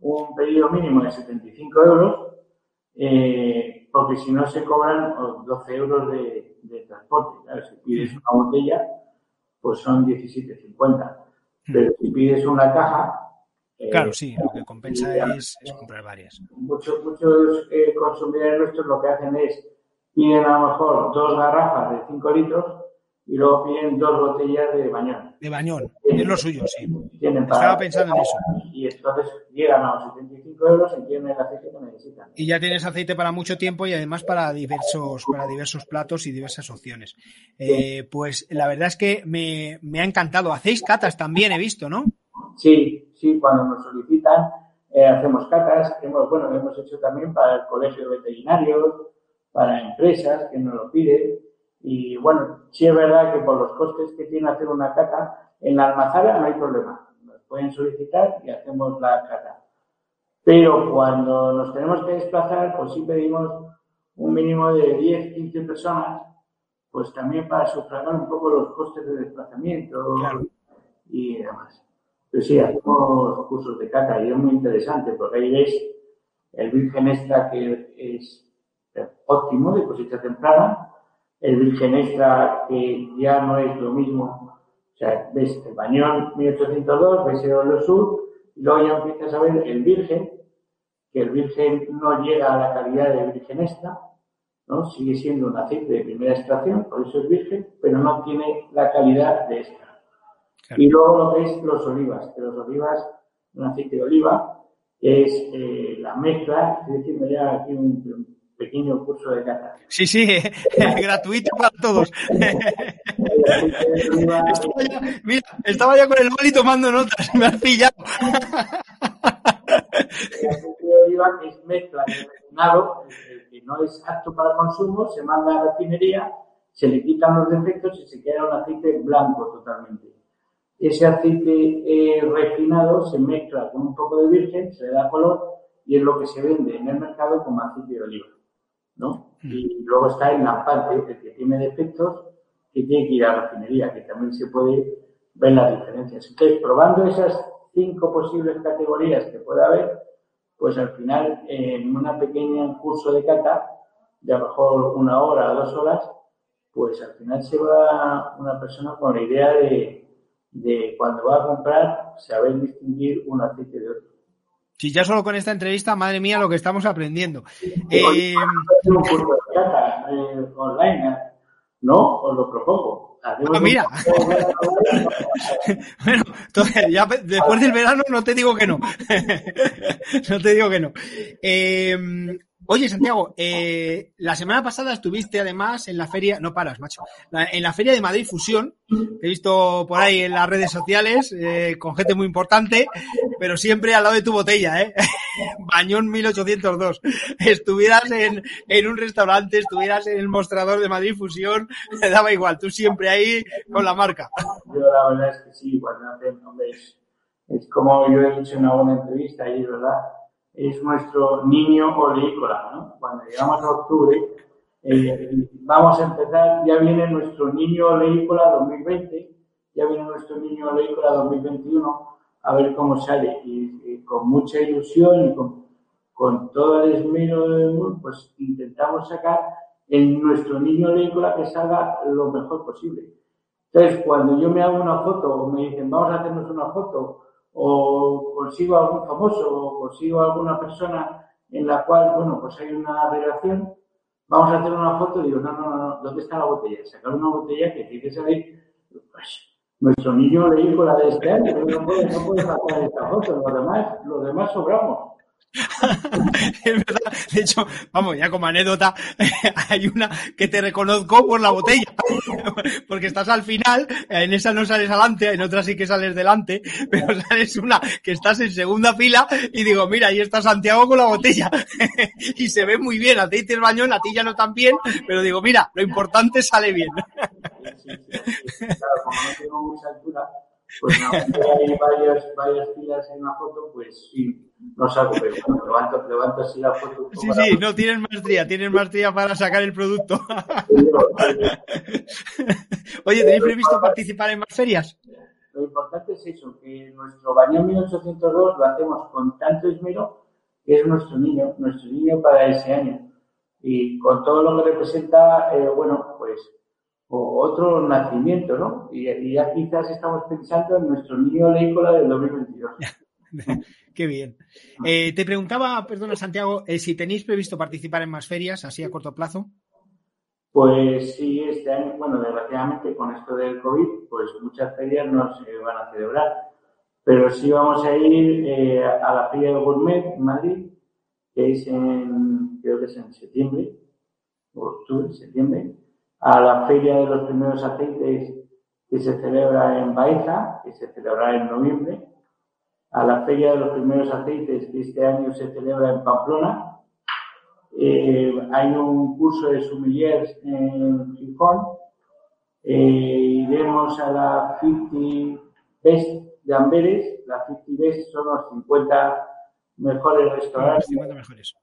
un pedido mínimo de 75 euros, eh, porque si no se cobran 12 euros de, de transporte. Claro, si pides una botella, pues son 17,50. Pero si pides una caja, Claro, sí, lo que compensa es, es, comprar varias. Muchos, muchos eh, consumidores nuestros lo que hacen es piden a lo mejor dos garrafas de 5 litros y luego piden dos botellas de bañón. De bañón, es lo suyo, sí. Estaba pensando en eso. Y entonces llegan a los 75 euros y tienen el aceite que necesitan. Y ya tienes aceite para mucho tiempo y además para diversos, para diversos platos y diversas opciones. Eh, pues la verdad es que me, me ha encantado. Hacéis catas también, he visto, ¿no? Sí, sí, cuando nos solicitan eh, hacemos catas. Hemos, bueno, hemos hecho también para el colegio de veterinarios, para empresas que nos lo piden. Y bueno, sí es verdad que por los costes que tiene hacer una cata, en la almazara no hay problema. Nos pueden solicitar y hacemos la cata. Pero cuando nos tenemos que desplazar, pues sí pedimos un mínimo de 10, 15 personas, pues también para sufragar un poco los costes de desplazamiento Claro. y demás. Pues sí, hacemos cursos de cata y es muy interesante porque ahí ves el virgen extra que es óptimo de cosecha temprana, el virgen extra que ya no es lo mismo, o sea, ves el bañón 1802, ves el óleo sur, y luego ya empiezas a ver el virgen, que el virgen no llega a la calidad de virgen extra, ¿no? Sigue siendo un aceite de primera extracción, por eso es virgen, pero no tiene la calidad de extra. Claro. Y luego lo que es los olivas, que los olivas, un aceite de oliva, es eh, la mezcla, estoy diciendo ya aquí un pequeño curso de cata. Sí, sí, gratuito para todos. estaba ya, mira, estaba ya con el boli tomando notas, me has pillado. el aceite de oliva que es mezcla de refinado, que no es apto para consumo, se manda a la refinería, se le quitan los defectos y se queda un aceite blanco totalmente. Ese aceite eh, refinado se mezcla con un poco de virgen, se le da color y es lo que se vende en el mercado como aceite de oliva. ¿No? Y luego está en la parte el que tiene defectos que tiene que ir a la refinería, que también se puede ver las diferencias. Entonces, probando esas cinco posibles categorías que puede haber, pues al final, en una pequeña curso de cata, de a lo mejor una hora o dos horas, pues al final se va una persona con la idea de, de cuando va a comprar, saber distinguir un aceite de otro. Si ya solo con esta entrevista, madre mía, lo que estamos aprendiendo. Eh, eh, online, ¿no? Os lo propongo. Ah, mira. bueno, entonces, ya después del verano no te digo que no. no te digo que no. Eh, Oye, Santiago, eh, la semana pasada estuviste además en la feria, no paras, macho, en la feria de Madrid Fusión, he visto por ahí en las redes sociales, eh, con gente muy importante, pero siempre al lado de tu botella, ¿eh? Bañón 1802. Estuvieras en, en un restaurante, estuvieras en el mostrador de Madrid Fusión, me daba igual, tú siempre ahí con la marca. Yo la verdad es que sí, cuando hacen, es, es como yo he dicho en alguna entrevista y es verdad, es nuestro niño oleícola, ¿no? Cuando llegamos a octubre, eh, vamos a empezar, ya viene nuestro niño oleícola 2020, ya viene nuestro niño oleícola 2021, a ver cómo sale. Y, con mucha ilusión y con, con todo el esmero del mundo, pues intentamos sacar en nuestro niño oleícola que salga lo mejor posible. Entonces, cuando yo me hago una foto o me dicen, vamos a hacernos una foto, o consigo algún famoso o consigo alguna persona en la cual, bueno, pues hay una relación, vamos a hacer una foto y digo, no, no, no, ¿dónde está la botella? Sacar una botella que tiene que salir, pues, nuestro niño le dijo la de este año, no puede, no puede sacar esta foto, los demás, los demás sobramos. De hecho, vamos, ya como anécdota, hay una que te reconozco por la botella. Porque estás al final, en esa no sales adelante, en otra sí que sales delante, pero sales una que estás en segunda fila y digo, mira, ahí está Santiago con la botella. y se ve muy bien, aceite el baño, la tilla no tan bien, pero digo, mira, lo importante sale bien. Claro, como no tengo mucha pues no, hay varias, varias filas en una foto, pues sí, no salgo, pero bueno, levanto, levanto así la foto. Sí, sí, no, tienes maestría, tienes maestría para sacar el producto. Oye, ¿tenéis previsto participar en más ferias? Lo importante es eso, que nuestro baño 1802 lo hacemos con tanto esmero que es nuestro niño, nuestro niño para ese año. Y con todo lo que representa, eh, bueno, pues o otro nacimiento, ¿no? Y, ya quizás estamos pensando en nuestro niño leícola del 2022. Qué bien. Eh, te preguntaba, perdona Santiago, eh, si tenéis previsto participar en más ferias, así a corto plazo. Pues sí, este año, bueno, desgraciadamente con esto del COVID, pues muchas ferias no se van a celebrar. Pero sí vamos a ir eh, a la Feria de Gourmet en Madrid, que es en, creo que es en septiembre, o octubre, septiembre a la Feria de los Primeros Aceites que se celebra en Baeza, que se celebrará en noviembre, a la Feria de los Primeros Aceites que este año se celebra en Pamplona. Eh, hay un curso de sommeliers en Gijón. Eh, iremos a la 50 Best de Amberes. La 50 Best son los 50 mejores restaurantes. 50 mejores.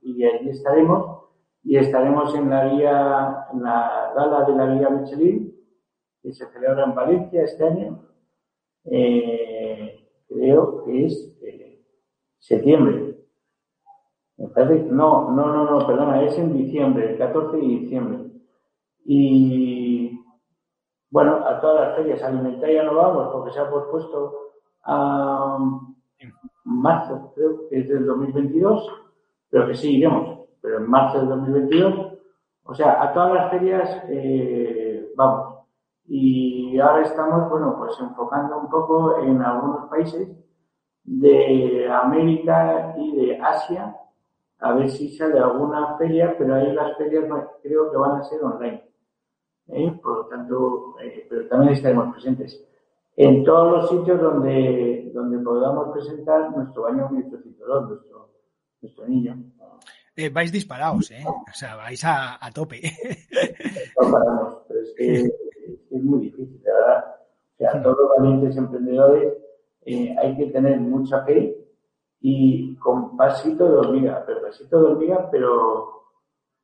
Y allí estaremos y estaremos en la guía, en la gala de la guía Michelin, que se celebra en Valencia este año. Eh, creo que es eh, septiembre. Me parece, no, no, no, no, perdona, es en diciembre, el 14 de diciembre. Y bueno, a todas las ferias alimentarias no vamos porque se ha pospuesto a marzo, creo que es del 2022, pero que sí iremos pero en marzo del 2022. O sea, a todas las ferias eh, vamos. Y ahora estamos, bueno, pues enfocando un poco en algunos países de América y de Asia, a ver si sale alguna feria, pero ahí las ferias creo que van a ser online. ¿eh? Por lo tanto, eh, pero también estaremos presentes en todos los sitios donde, donde podamos presentar nuestro baño 1802, nuestro, nuestro niño. Eh, vais disparados, ¿eh? O sea, vais a, a tope. No paramos, pero es que es muy difícil, de verdad. O sea, todos los valientes emprendedores eh, hay que tener mucha fe y con pasito de hormiga, pero pasito de hormiga, pero,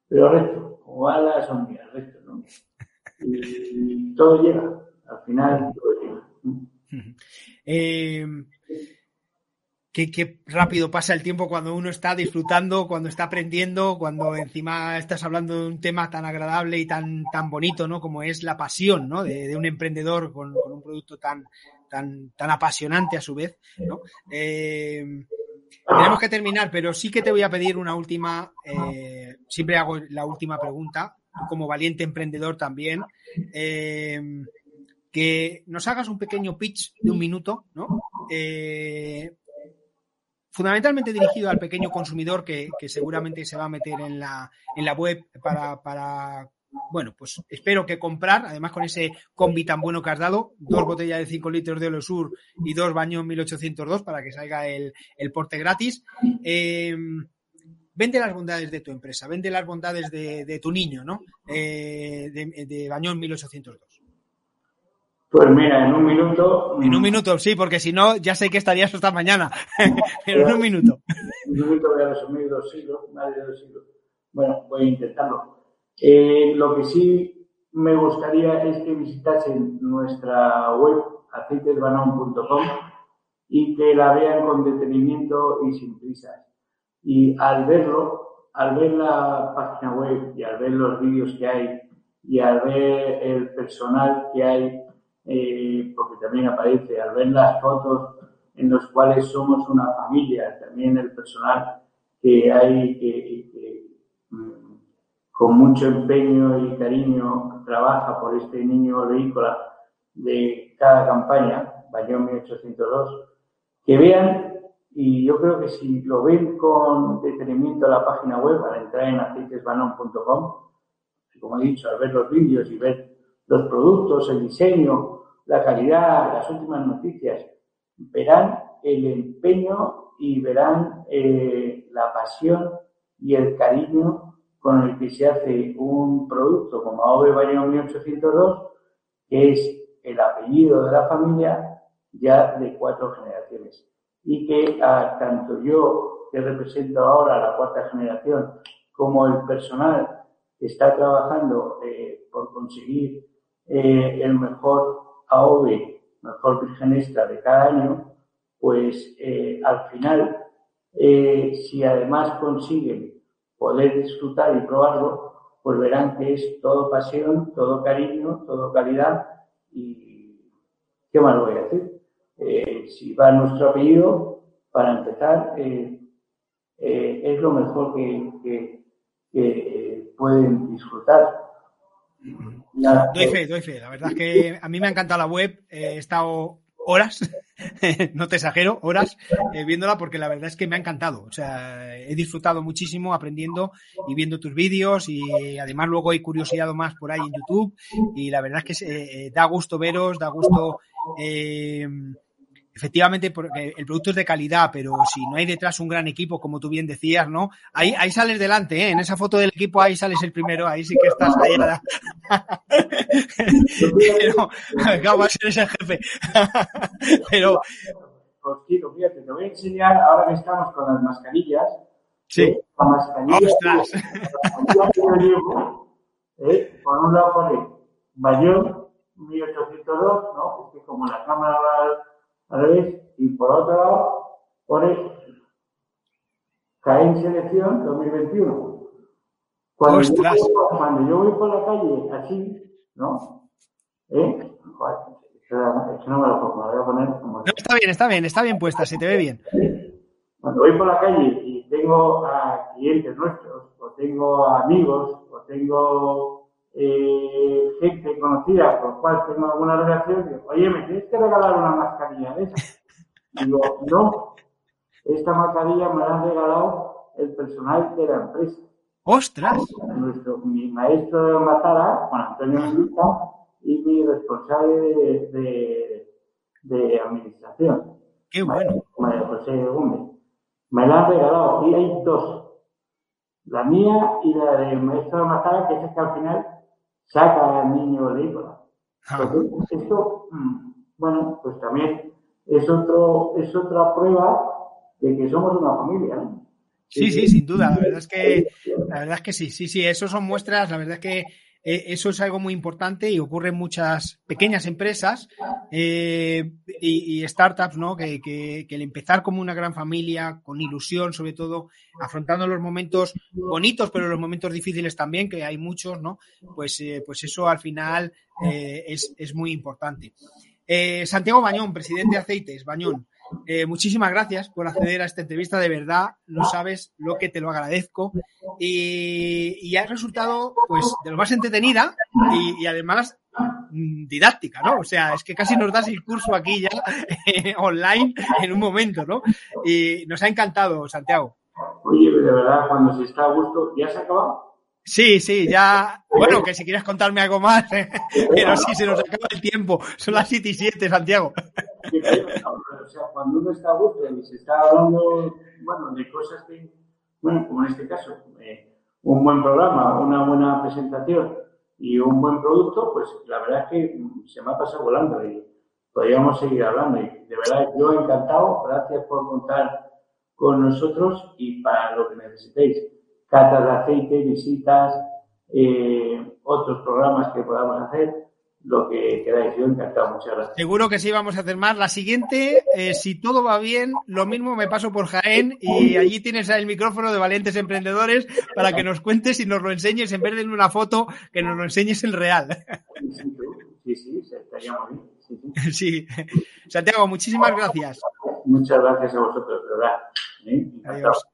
pero recto, como alas hormigas, recto, ¿no? Y, todo llega, al final todo llega. Eh, qué, rápido pasa el tiempo cuando uno está disfrutando, cuando está aprendiendo, cuando encima estás hablando de un tema tan agradable y tan, tan bonito, ¿no? Como es la pasión, ¿no? De, un emprendedor con, un producto tan, tan, tan apasionante a su vez. Eh, tenemos que terminar, pero sí que te voy a pedir una última, eh, siempre hago la última pregunta, como valiente emprendedor también. Eh, que nos hagas un pequeño pitch de un minuto, ¿no? Fundamentalmente dirigido al pequeño consumidor que, seguramente se va a meter en la, en la web para, bueno, pues espero que comprar, además con ese combi tan bueno que has dado, dos botellas de 5 litros de Olosur y dos baños 1802 para que salga el, porte gratis. Em, vende las bondades de tu empresa, vende las bondades de, tu niño, ¿no? Eh, de, de Bañón 1802. Pues mira, en un minuto. En un minuto, sí, porque si no, ya sé que estarías hasta mañana. Pero en un minuto. En un minuto voy a resumir dos siglos, más de dos siglos. Bueno, voy a intentarlo. Eh, lo que sí me gustaría es que visitasen nuestra web, aceitesbanón.com, y que la vean con detenimiento y sin prisas. Y al verlo, al ver la página web y al ver los vídeos que hay y al ver el personal que hay eh, porque también aparece al ver las fotos en las cuales somos una familia, también el personal que hay que, mm, con mucho empeño y cariño trabaja por este niño leícola de cada campaña, Bayón 1802, que vean y yo creo que si lo ven con detenimiento en la página web, al entrar en aceitesbanon.com, como he dicho, al ver los vídeos y ver los productos, el diseño, la calidad, las últimas noticias, verán el empeño y verán eh, la pasión y el cariño con el que se hace un producto como AOVE Bayern 1802, que es el apellido de la familia ya de cuatro generaciones. Y que ah, tanto yo, que represento ahora la cuarta generación, como el personal que está trabajando eh, por conseguir eh, el mejor AOVE, mejor virgen extra de cada año, pues eh, al final, si además consiguen poder disfrutar y probarlo, pues verán que es todo pasión, todo cariño, todo calidad y ¿qué más voy a decir? Eh, si va nuestro apellido, para empezar, eh, eh, es lo mejor que, pueden disfrutar. Doy fe, doy fe. La verdad es que a mí me ha encantado la web. he estado horas, no te exagero, horas eh, viéndola porque la verdad es que me ha encantado. O sea, he disfrutado muchísimo aprendiendo y viendo tus vídeos y además luego he curiosidad más por ahí en YouTube y la verdad es que eh, da gusto veros, da gusto eh, efectivamente, porque el producto es de calidad, pero si no hay detrás un gran equipo, como tú bien decías, ¿no? Ahí, ahí sales delante, ¿eh? En esa foto del equipo ahí sales el primero, ahí sí que estás ahí. pero, acabo de ser ese jefe. pero... Pues, fíjate, te voy a enseñar, ahora que estamos con las mascarillas, Sí. La mascarilla, ¡Ostras! La que yo llevo, ¿eh? por un lado pone Bayón 1802, ¿no? Es que como la cámara al y por otro lado pone en Selección 2021. Cuando yo, voy, cuando yo, voy, por la calle así, ¿no? ¿Eh? no me lo puedo, me voy a poner como... No, está bien, está bien, está bien puesta, se te ve bien. Cuando voy por la calle y tengo a clientes nuestros, o tengo amigos, o tengo eh, gente conocida con cual tengo alguna relación, digo, oye, ¿me tienes que regalar una mascarilla de esa? Digo, no, esta mascarilla me la han regalado el personal de la empresa. ¡Ostras! Nuestro, mi maestro de Mazara, Juan Antonio Mendoza, y mi responsable de, de, de administración. ¡Qué bueno! María José Gómez. Me la han regalado y hay dos. La mía y la del maestro Mazara, que es que al final saca al niño agrícola. esto, mm, bueno, pues también es otro, es otra prueba de que somos una familia, Sí, sí, sin duda. La verdad es que, la verdad es que sí, sí, sí. Eso son muestras. La verdad es que eh, eso es algo muy importante y ocurre en muchas pequeñas empresas eh, y, startups, ¿no? Que, que, el empezar como una gran familia, con ilusión, sobre todo, afrontando los momentos bonitos, pero los momentos difíciles también, que hay muchos, ¿no? Pues, eh, pues eso al final es, es, muy importante. Santiago Bañón, presidente de Aceites, Bañón. Eh, muchísimas gracias por acceder a esta entrevista, de verdad, no sabes lo que te lo agradezco. Y, ha resultado, pues, de lo más entretenida y, además mm, didáctica, ¿no? O sea, es que casi nos das el curso aquí ya eh, online en un momento, ¿no? Y nos ha encantado, Santiago. Oye, de verdad, cuando se está a gusto, ¿ya se ha acabado? Sí, sí, ya. Bueno, que si quieres contarme algo más, pero sí, se nos acaba el tiempo. Son las 7 y 7, Santiago. O sea, cuando uno está a gusto y se está hablando, bueno, de cosas que, bueno, como en este caso, eh, un buen programa, una buena presentación y un buen producto, pues la verdad es que se me ha pasado volando y podríamos seguir hablando. Y de verdad, yo encantado, gracias por contar con nosotros y para lo que necesitéis. Catas de aceite, visitas, eh, otros programas que podamos hacer, lo que queráis. Yo encantado, muchas gracias. Seguro que sí vamos a hacer más. La siguiente, eh, si todo va bien, lo mismo me paso por Jaén y allí tienes el micrófono de Valientes Emprendedores para que nos cuentes y nos lo enseñes en vez de en una foto, que nos lo enseñes en real. Sí, sí, estaría muy bien. Sí, Santiago, muchísimas gracias. Muchas gracias a vosotros, de verdad. ¿eh? Adiós.